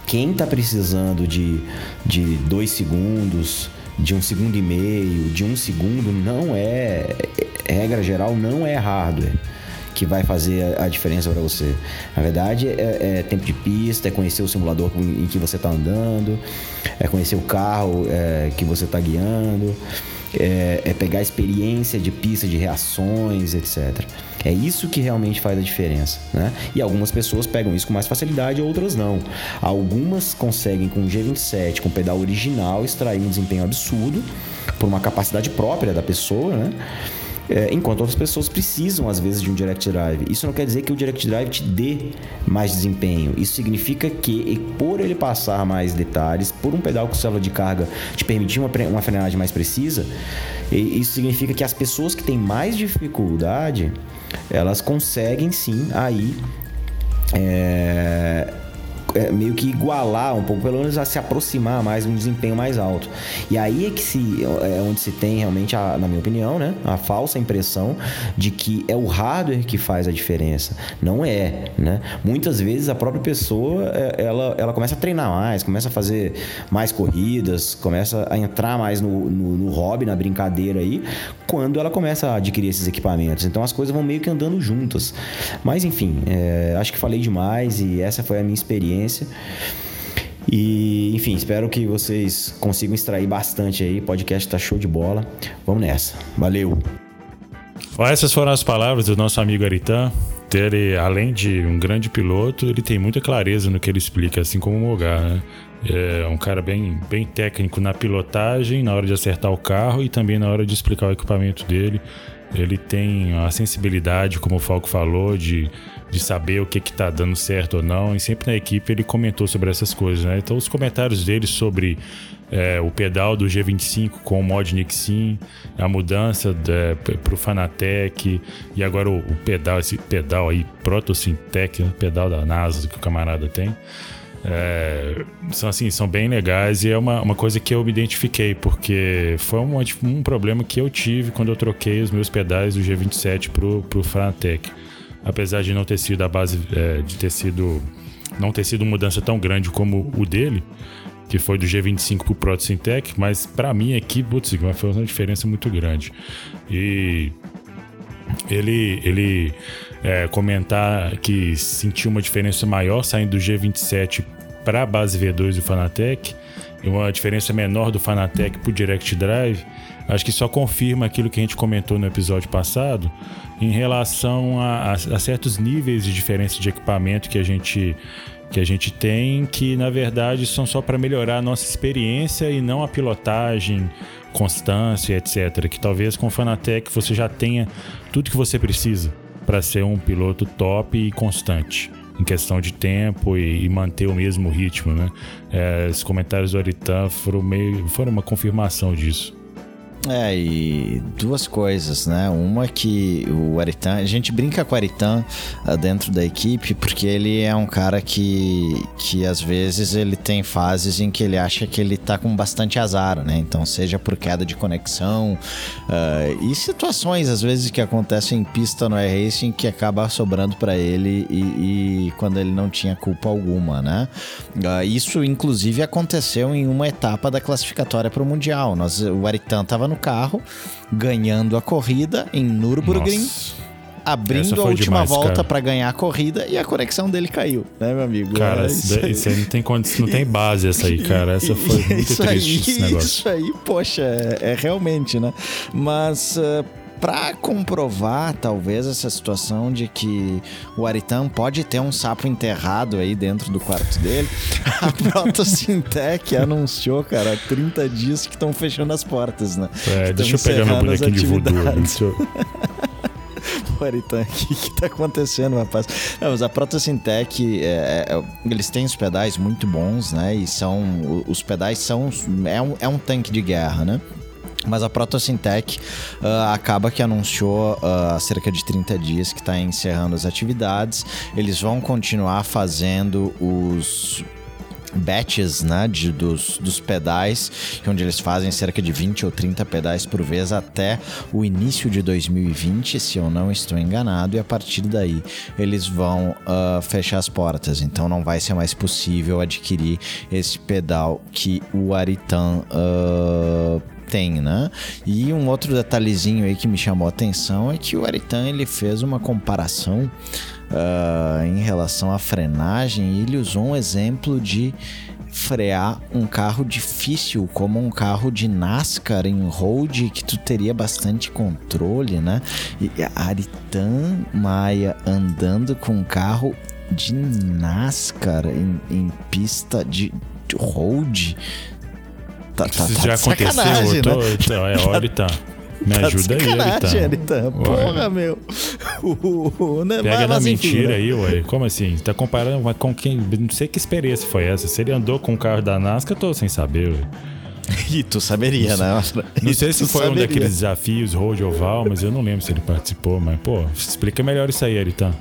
Speaker 5: Quem está precisando de, de dois segundos, de um segundo e meio, de um segundo, não é. é regra geral, não é hardware que vai fazer a, diferença para você. Na verdade, é, é, tempo de pista, é conhecer o simulador em que você está andando, é conhecer o carro é, que você está guiando, é, é pegar experiência de pista, de reações, etc. É isso que realmente faz a diferença, né? E algumas pessoas pegam isso com mais facilidade, outras não. Algumas conseguem com o G27, com o pedal original, extrair um desempenho absurdo por uma capacidade própria da pessoa, né? É, enquanto outras pessoas precisam, às vezes, de um direct drive. Isso não quer dizer que o direct drive te dê mais desempenho. Isso significa que, por ele passar mais detalhes, por um pedal com célula de carga te permitir uma, uma frenagem mais precisa, isso significa que as pessoas que têm mais dificuldade, elas conseguem sim aí é, é, meio que igualar um pouco, pelo menos a se aproximar mais, um desempenho mais alto. E aí é que se é onde se tem realmente, a, na minha opinião, né, a falsa impressão de que é o hardware que faz a diferença. Não é, né? Muitas vezes a própria pessoa é, ela, ela começa a treinar mais, começa a fazer mais corridas, começa a entrar mais no, no, no hobby, na brincadeira aí, quando ela começa a adquirir esses equipamentos. Então as coisas vão meio que andando juntas. Mas enfim, é, acho que falei demais e essa foi a minha experiência. E, enfim, espero que vocês consigam extrair bastante aí. O podcast tá show de bola. Vamos nessa. Valeu.
Speaker 1: Essas foram as palavras do nosso amigo Aritan. Ele, além de um grande piloto, ele tem muita clareza no que ele explica, assim como o Mogar, né? É um cara bem, bem técnico na pilotagem, na hora de acertar o carro e também na hora de explicar o equipamento dele. Ele tem a sensibilidade, como o Falco falou, de, de saber o que está dando certo ou não. E sempre na equipe ele comentou sobre essas coisas. Né? Então, os comentários dele sobre é, o pedal do G25 com o mod Nixin, a mudança para o Fanatec e agora o, o, pedal, esse pedal aí, Protosintec, né? pedal da NASA que o camarada tem. É, são assim, são bem legais e é uma, uma coisa que eu me identifiquei, porque foi um, um problema que eu tive quando eu troquei os meus pedais do G27 pro, pro Fanatec. Apesar de não ter sido a base, é, de ter sido. não ter sido mudança tão grande como o dele, que foi do G25 pro Proto Syntec, mas para mim aqui, putz, foi uma diferença muito grande. E ele, ele é, comentar que sentiu uma diferença maior saindo do G27 para a base V2 do Fanatec e uma diferença menor do Fanatec para o Direct Drive, acho que só confirma aquilo que a gente comentou no episódio passado em relação a, a, a certos níveis de diferença de equipamento que a gente que a gente tem que na verdade são só para melhorar a nossa experiência e não a pilotagem, constância, etc. Que talvez com o Fanatec você já tenha tudo que você precisa para ser um piloto top e constante em questão de tempo e, e manter o mesmo ritmo, né? É, os comentários do Aritan foram meio foram uma confirmação disso.
Speaker 2: É, e duas coisas, né? Uma que o Aritan, a gente brinca com o Aritan uh, dentro da equipe porque ele é um cara que, que às vezes ele tem fases em que ele acha que ele tá com bastante azar, né? Então, seja por queda de conexão uh, e situações às vezes que acontecem em pista no iRacing que acaba sobrando para ele e, e, quando ele não tinha culpa alguma, né? Uh, isso inclusive aconteceu em uma etapa da classificatória para o Mundial. Nós, o Aritan tava no no carro, ganhando a corrida em Nürburgring. Nossa. Abrindo a última demais, volta para ganhar a corrida e a conexão dele caiu, né, meu amigo?
Speaker 1: Cara, é, isso, aí. isso aí não tem, não tem base essa aí, cara. Essa foi muito isso triste aí, esse negócio.
Speaker 2: Isso aí, poxa, é, é realmente, né? Mas. Uh, para comprovar, talvez, essa situação de que o Aritan pode ter um sapo enterrado aí dentro do quarto dele, a Protosintec anunciou, cara, há 30 dias que estão fechando as portas, né?
Speaker 1: É, deixa eu pegar meu bonequinho de voodoo.
Speaker 2: Aritan, o que, que tá acontecendo, rapaz? Não, mas a Protosintec, é, é, eles têm os pedais muito bons, né? E são. Os pedais são. É um, é um tanque de guerra, né? Mas a Protosintec uh, acaba que anunciou uh, há cerca de 30 dias que está encerrando as atividades. Eles vão continuar fazendo os batches né, de, dos, dos pedais, onde eles fazem cerca de 20 ou 30 pedais por vez até o início de 2020, se eu não estou enganado, e a partir daí eles vão uh, fechar as portas. Então não vai ser mais possível adquirir esse pedal que o Aritan uh, tem, né? E um outro detalhezinho aí que me chamou a atenção é que o Aritan ele fez uma comparação uh, em relação à frenagem e ele usou um exemplo de frear um carro difícil como um carro de NASCAR em road que tu teria bastante controle, né? E Aritan Maia andando com um carro de NASCAR em, em pista de road
Speaker 1: Tá, tá, tá já aconteceu, tô, né? então, é, olha, tá. Me
Speaker 2: Tá
Speaker 1: ajuda aí. Eritão.
Speaker 2: Porra, meu. Né,
Speaker 1: Pega
Speaker 2: mas,
Speaker 1: na
Speaker 2: mas enfim,
Speaker 1: mentira
Speaker 2: né?
Speaker 1: aí, ué. Como assim? Tá comparando com quem? Não sei que experiência foi essa. Se ele andou com o carro da NASCAR, eu tô sem saber, ué.
Speaker 2: E tu saberia, né?
Speaker 1: Não sei se foi um
Speaker 2: saberia.
Speaker 1: daqueles desafios road oval, mas eu não lembro se ele participou. Mas, pô, explica melhor isso aí, Eritão.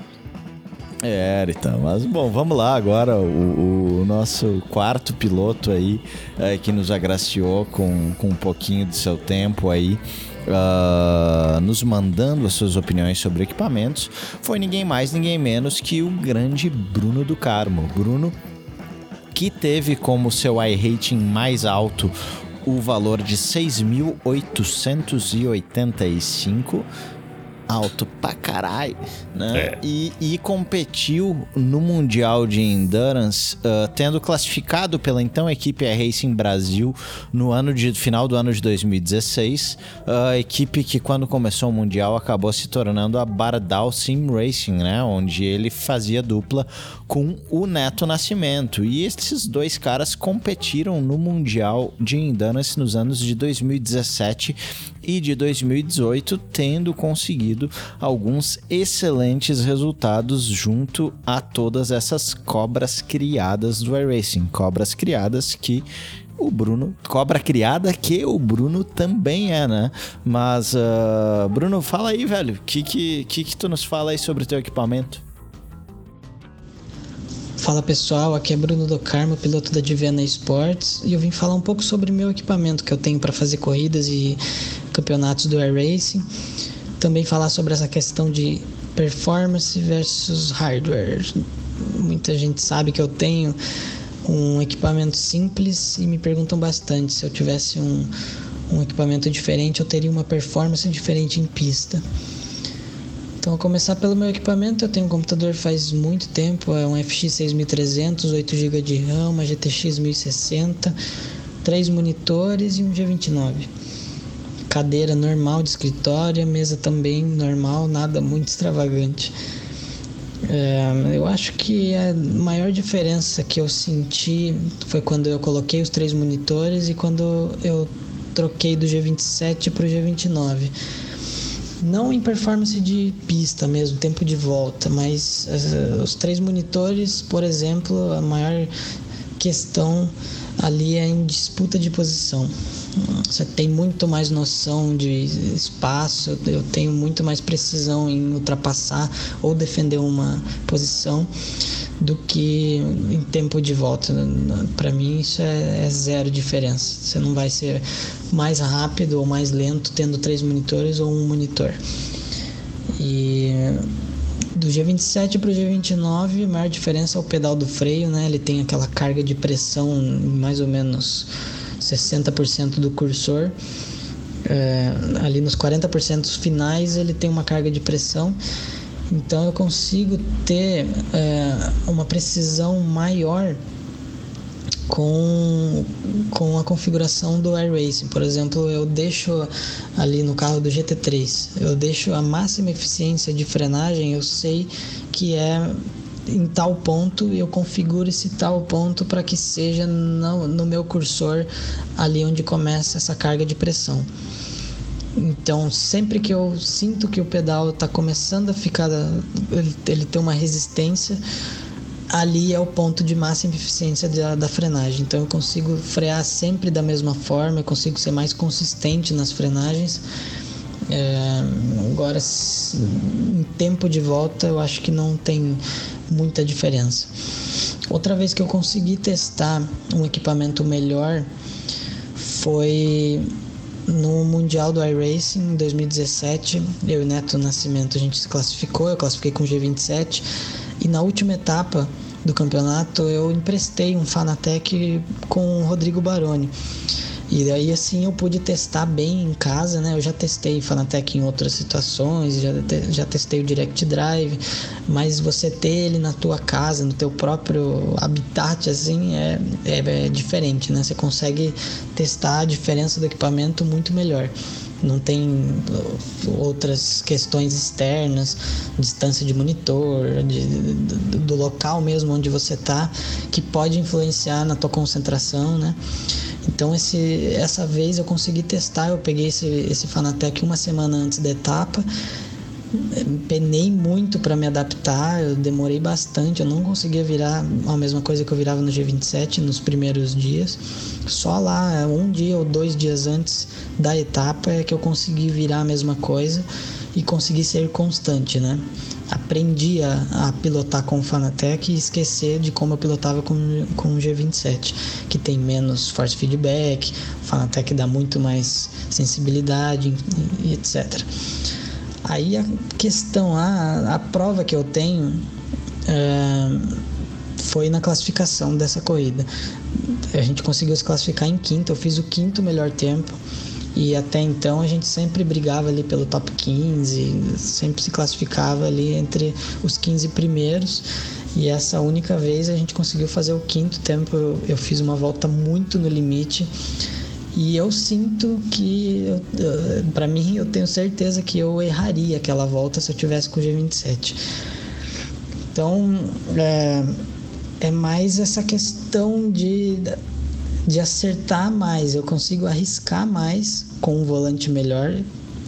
Speaker 2: É, então, mas bom, vamos lá agora. O, o nosso quarto piloto aí, é, que nos agraciou com, com um pouquinho de seu tempo aí, ah, nos mandando as suas opiniões sobre equipamentos, foi ninguém mais, ninguém menos que o grande Bruno do Carmo. Bruno, que teve como seu iRating mais alto o valor de 6.885 alto pra caralho, né?
Speaker 1: É.
Speaker 2: E, e competiu no Mundial de Endurance, ah, tendo classificado pela então equipe Racing Brasil no ano de final do ano de 2016, a equipe que quando começou o Mundial acabou se tornando a Bardal Sim Racing, né? Onde ele fazia dupla com o Neto Nascimento. E esses dois caras competiram no Mundial de Endurance nos anos de 2017 e de 2018, tendo conseguido alguns excelentes resultados junto a todas essas cobras criadas do iRacing. Cobras criadas que o Bruno, cobra criada que o Bruno também é, né? Mas, ah, Bruno, fala aí, velho, o que, que, que, que tu nos fala aí sobre o teu equipamento?
Speaker 6: Fala pessoal, aqui é Bruno do Carmo, piloto da Divena Esportes, e eu vim falar um pouco sobre meu equipamento que eu tenho para fazer corridas e campeonatos do Air Racing. Também falar sobre essa questão de performance versus hardware. Muita gente sabe que eu tenho um equipamento simples e me perguntam bastante se eu tivesse um, um equipamento diferente, eu teria uma performance diferente em pista. Então, a começar pelo meu equipamento, eu tenho um computador faz muito tempo, é um FX 6300, 8 GB de RAM, uma GTX 1060, três monitores e um G29. Cadeira normal de escritório, mesa também normal, nada muito extravagante. É, eu acho que a maior diferença que eu senti foi quando eu coloquei os três monitores e quando eu troquei do G27 para o G29 não em performance de pista mesmo, tempo de volta, mas eh, os três monitores, por exemplo, a maior questão ali é em disputa de posição. Você tem muito mais noção de espaço, eu tenho muito mais precisão em ultrapassar ou defender uma posição do que em tempo de volta. Para mim isso é, é zero diferença. Você não vai ser mais rápido ou mais lento tendo três monitores ou um monitor. E do G27 para o G29, a maior diferença é o pedal do freio, né? Ele tem aquela carga de pressão mais ou menos 60% do cursor. É, ali nos 40% finais ele tem uma carga de pressão. Então eu consigo ter é, uma precisão maior com, com a configuração do Air Racing. Por exemplo, eu deixo ali no carro do GT3, eu deixo a máxima eficiência de frenagem, eu sei que é em tal ponto e eu configuro esse tal ponto para que seja no, no meu cursor ali onde começa essa carga de pressão. Então, sempre que eu sinto que o pedal está começando a ficar, ele, ele tem uma resistência, ali é o ponto de máxima eficiência da, da, frenagem. Então eu consigo frear sempre da mesma forma, eu consigo ser mais consistente nas frenagens. É, agora, em tempo de volta, eu acho que não tem muita diferença. Outra vez que eu consegui testar um equipamento melhor foi no Mundial do iRacing em 2017. Eu e Neto Nascimento a gente se classificou, eu classifiquei com G27 e na última etapa do campeonato eu emprestei um Fanatec com o Rodrigo Baroni. E daí assim eu pude testar bem em casa, né? Eu já testei Fanatec em outras situações, já, te, já testei o Direct Drive, mas você ter ele na tua casa, no teu próprio habitat, assim, é, é, é diferente, né? Você consegue testar a diferença do equipamento muito melhor não tem outras questões externas, distância de monitor, de, do, do, local mesmo onde você está, que pode influenciar na tua concentração, né? Então esse, essa vez eu consegui testar, eu peguei esse, esse Fanatec uma semana antes da etapa, penei muito para me adaptar, eu demorei bastante, eu não conseguia virar a mesma coisa que eu virava no G27 nos primeiros dias. Só lá, um dia ou dois dias antes da etapa é que eu consegui virar a mesma coisa e consegui ser constante, né? Aprendi a, a pilotar com o Fanatec e esquecer de como eu pilotava com, com o G27, que tem menos force feedback, o Fanatec dá muito mais sensibilidade e, e etc. Aí a questão, a, a prova que eu tenho é, foi na classificação dessa corrida. A gente conseguiu se classificar em quinto, eu fiz o quinto melhor tempo. E até então a gente sempre brigava ali pelo top 15, sempre se classificava ali entre os 15 primeiros. E essa única vez a gente conseguiu fazer o quinto tempo. Eu, eu fiz uma volta muito no limite. E eu sinto que, para mim, eu tenho certeza que eu erraria aquela volta se eu tivesse com o G27. Então, é, é mais essa questão de, de acertar mais. Eu consigo arriscar mais com um volante melhor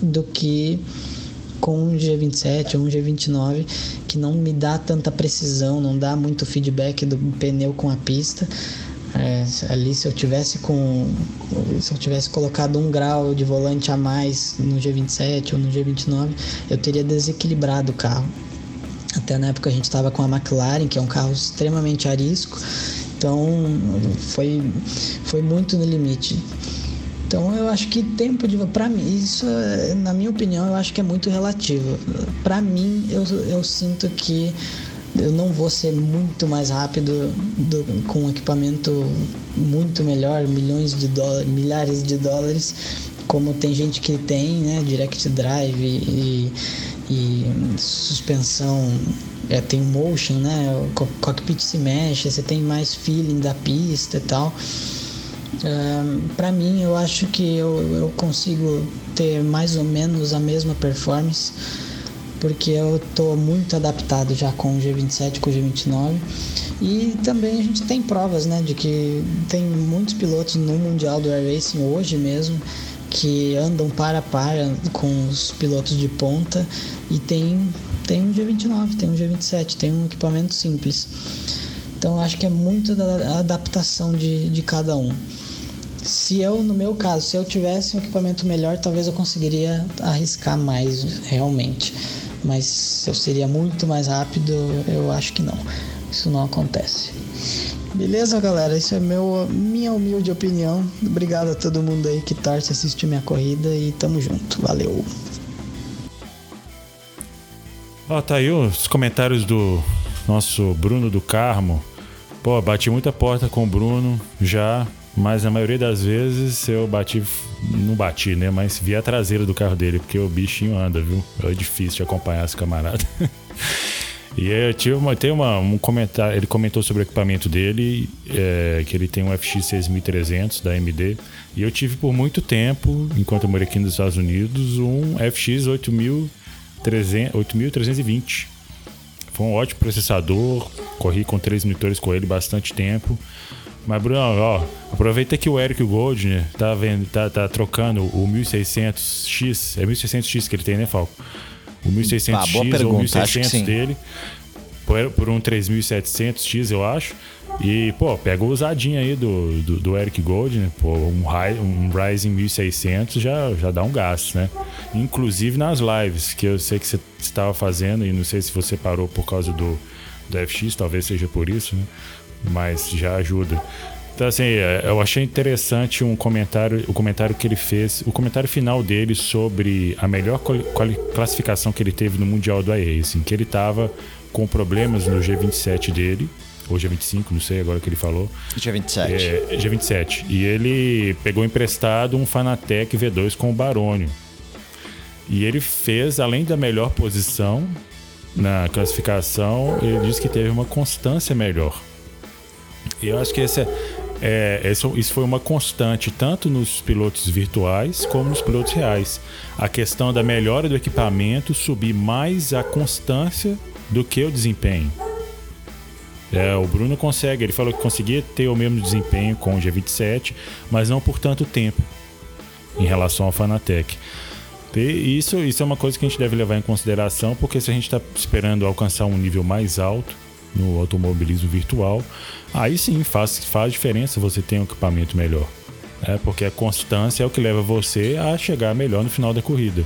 Speaker 6: do que com um G27 ou um G29 que não me dá tanta precisão, não dá muito feedback do pneu com a pista. É, ali se eu tivesse com se eu tivesse colocado um grau de volante a mais no G27 ou no G29 eu teria desequilibrado o carro até na época a gente estava com a McLaren que é um carro extremamente arisco então foi foi muito no limite. Então eu acho que tempo de para mim isso na minha opinião eu acho que é muito relativo. Para mim eu, eu sinto que eu não vou ser muito mais rápido do, com um equipamento muito melhor, milhões de dólares, milhares de dólares, como tem gente que tem, né, direct drive e, e suspensão, é, tem motion, né, o cockpit se mexe, você tem mais feeling da pista e tal. Uh, para mim, eu acho que eu, eu consigo ter mais ou menos a mesma performance porque eu estou muito adaptado já com o G27, com o G29. E também a gente tem provas, né, de que tem muitos pilotos no Mundial do Air Racing hoje mesmo que andam para a para com os pilotos de ponta e tem tem um G29, tem um G27, tem um equipamento simples. Então acho que é muito da adaptação de, de cada um. Se eu, no meu caso, se eu tivesse um equipamento melhor, talvez eu conseguiria arriscar mais realmente mas eu seria muito mais rápido, eu acho que não. Isso não acontece. Beleza, galera? Isso é meu, minha humilde opinião. Obrigado a todo mundo aí que torce assistir minha corrida e tamo junto. Valeu.
Speaker 1: Ó, oh, tá aí os comentários do nosso Bruno do Carmo. Pô, bati muita porta com o Bruno já. Mas a maioria das vezes eu bati, não bati, né? Mas vi a traseira do carro dele, porque o bichinho anda, viu? É difícil de acompanhar esse camarada. e eu tive uma, tem uma, um comentário, ele comentou sobre o equipamento dele, é, que ele tem um FX 6300 da AMD. E eu tive por muito tempo, enquanto eu morei aqui nos Estados Unidos, um FX 8320. Foi um ótimo processador, corri com três monitores com ele bastante tempo. Mas, Bruno, ó, aproveita que o Eric Goldner tá, vendo, tá, tá trocando o 1600X. É 1600X que ele tem, né, Falco? O 1600X ah, ou 1600 dele por, por um 3700X, eu acho. E, pô, pega o usadinho aí do, do, do Eric Goldner, pô, um, um Ryzen 1600 já, já dá um gasto, né? Inclusive nas lives, que eu sei que você estava fazendo, e não sei se você parou por causa do, do FX, talvez seja por isso, né? mas já ajuda. Então, assim, é, eu achei interessante um comentário, o comentário que ele fez, o comentário final dele sobre a melhor classificação que ele teve no Mundial do iRacing, que ele estava com problemas no G27 dele, ou G25, não sei agora que ele falou.
Speaker 2: G27.
Speaker 1: É, G27. E ele pegou emprestado um Fanatec V2 com o Barônio. E ele fez, além da melhor posição na classificação, ele disse que teve uma constância melhor. E eu acho que esse é, é, isso foi uma constante tanto nos pilotos virtuais como nos pilotos reais. A questão da melhora do equipamento subir mais a constância do que o desempenho. É, o Bruno consegue, ele falou que conseguia ter o mesmo desempenho com o G27, mas não por tanto tempo em relação ao Fanatec. E isso, isso é uma coisa que a gente deve levar em consideração, porque se a gente está esperando alcançar um nível mais alto no automobilismo virtual, aí sim faz, faz diferença você ter um equipamento melhor. É, porque a constância é o que leva você a chegar melhor no final da corrida.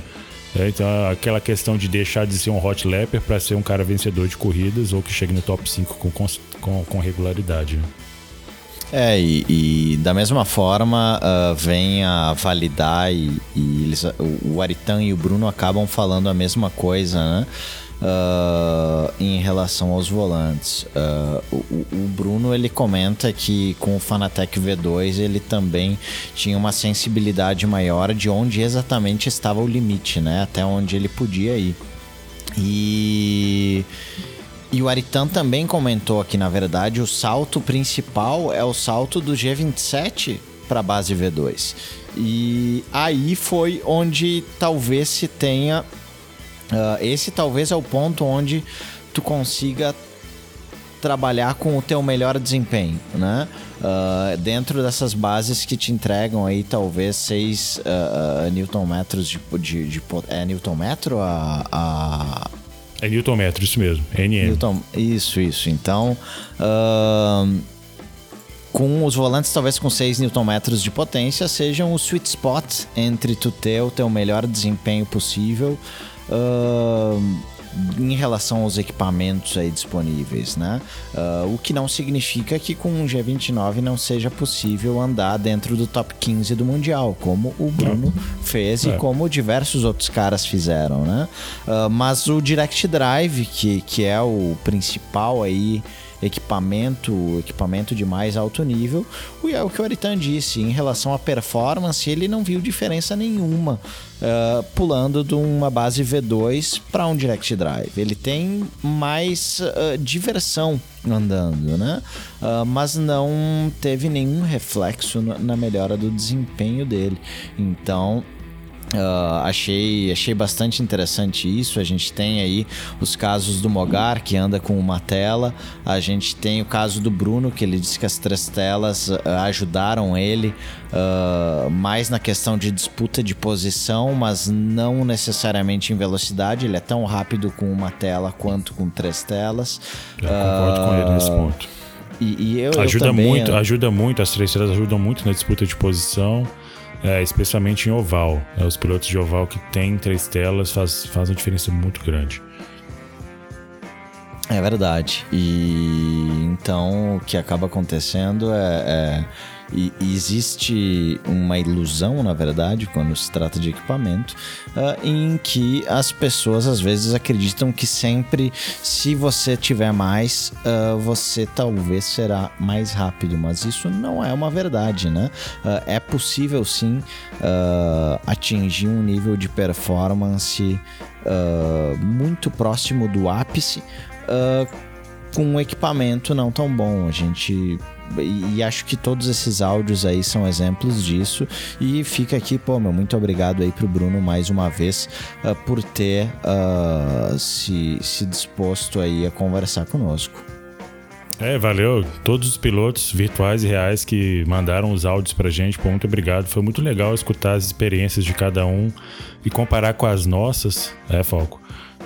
Speaker 1: É, então, aquela questão de deixar de ser um hot lapper para ser um cara vencedor de corridas ou que chegue no top 5 com, com, com regularidade. Né?
Speaker 2: É, e, e, da mesma forma uh, vem a validar e, e eles, o, Aritan e o Bruno acabam falando a mesma coisa, né? Uh, em relação aos volantes. Uh, o, o, Bruno ele comenta que com o Fanatec V2 ele também tinha uma sensibilidade maior de onde exatamente estava o limite, né? Até onde ele podia ir. E e o Aritan também comentou que, na verdade, o salto principal é o salto do G27 para a base V2. E aí foi onde talvez se tenha. Uh, esse talvez é o ponto onde tu consiga trabalhar com o teu melhor desempenho, né? Uh, dentro dessas bases que te entregam aí talvez 6 uh, uh, Newton metros de, de, de, é Newton metro a, a
Speaker 1: é Newton metro, isso mesmo. NM.
Speaker 2: Newton, isso, isso. Então, uh, com os volantes talvez com 6 Newton metros de potência sejam o sweet spot entre tu ter o teu melhor desempenho possível uh, em relação aos equipamentos aí disponíveis, né? Uh, o que não significa que com um G29 não seja possível andar dentro do top 15 do Mundial, como o Bruno fez é. e como diversos outros caras fizeram, né? Uh, mas o Direct Drive, que, que é o principal aí equipamento, equipamento de mais alto nível. É o que o Aritan disse, em relação à performance, ele não viu diferença nenhuma uh, pulando de uma base V2 para um Direct Drive. Ele tem mais uh, diversão andando, né? Uh, mas não teve nenhum reflexo na melhora do desempenho dele. Então, Uh, achei, achei bastante interessante isso. A gente tem aí os casos do Mogar, que anda com uma tela. A gente tem o caso do Bruno, que ele disse que as três telas uh, ajudaram ele uh, mais na questão de disputa de posição, mas não necessariamente em velocidade. Ele é tão rápido com uma tela quanto com três telas.
Speaker 1: Eu concordo com ele nesse ponto.
Speaker 2: E, e eu,
Speaker 1: ajuda
Speaker 2: eu também,
Speaker 1: muito, ajuda muito, as três telas ajudam muito na disputa de posição é, especialmente em oval. É, os pilotos de oval que tem três telas faz, faz uma diferença muito grande.
Speaker 2: É verdade. E então o que acaba acontecendo é, é e, existe uma ilusão, na verdade, quando se trata de equipamento, uh, em que as pessoas às vezes acreditam que sempre, se você tiver mais, uh, você talvez será mais rápido. Mas isso não é uma verdade, né? Uh, é possível sim atingir um nível de performance muito próximo do ápice. com um equipamento não tão bom. A gente e acho que todos esses áudios aí são exemplos disso. E fica aqui, pô, meu, muito obrigado aí pro Bruno mais uma vez uh, por ter uh, se, se disposto aí a conversar conosco.
Speaker 1: É, valeu. Todos os pilotos virtuais e reais que mandaram os áudios pra gente, pô, muito obrigado. Foi muito legal escutar as experiências de cada um e comparar com as nossas, é, Falco.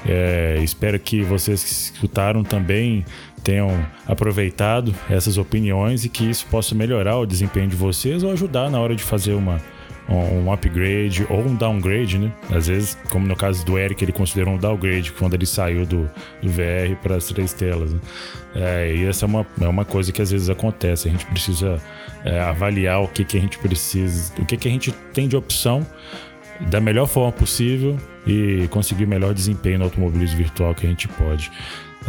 Speaker 1: É, espero que vocês que escutaram também tenham aproveitado essas opiniões e que isso possa melhorar o desempenho de vocês ou ajudar na hora de fazer uma, um upgrade ou um downgrade, né? Às vezes, como no caso do Eric, ele considerou um downgrade quando ele saiu do, do VR para as três telas. Né? É, e essa é uma, é uma coisa que às vezes acontece. A gente precisa é, avaliar o que, que a gente precisa, o que, que a gente tem de opção da melhor forma possível e conseguir o melhor desempenho no automobilismo virtual que a gente pode.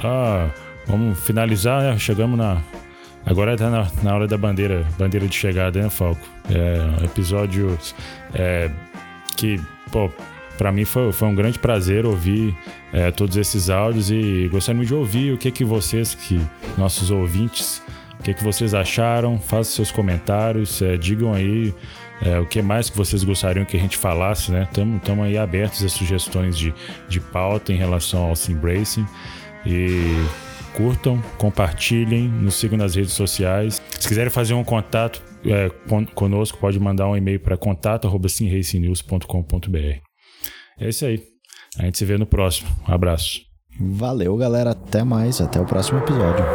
Speaker 1: Ah, Vamos finalizar, né? Chegamos na. Agora tá na, na hora da bandeira, bandeira de chegada, né, Falco? É episódio é, que, pô, para mim foi, foi um grande prazer ouvir é, todos esses áudios e gostaria de ouvir o que que vocês, que nossos ouvintes, o que que vocês acharam. Façam seus comentários, é, digam aí é, o que mais que vocês gostariam que a gente falasse, né? Estamos aí abertos a sugestões de, de pauta em relação ao Sim Racing. E curtam, compartilhem, nos sigam nas redes sociais. Se quiserem fazer um contato é, conosco, pode mandar um e-mail para contato@simracingnews.com.br. É isso aí. A gente se vê no próximo. Um abraço.
Speaker 2: Valeu, galera. Até mais. Até o próximo episódio.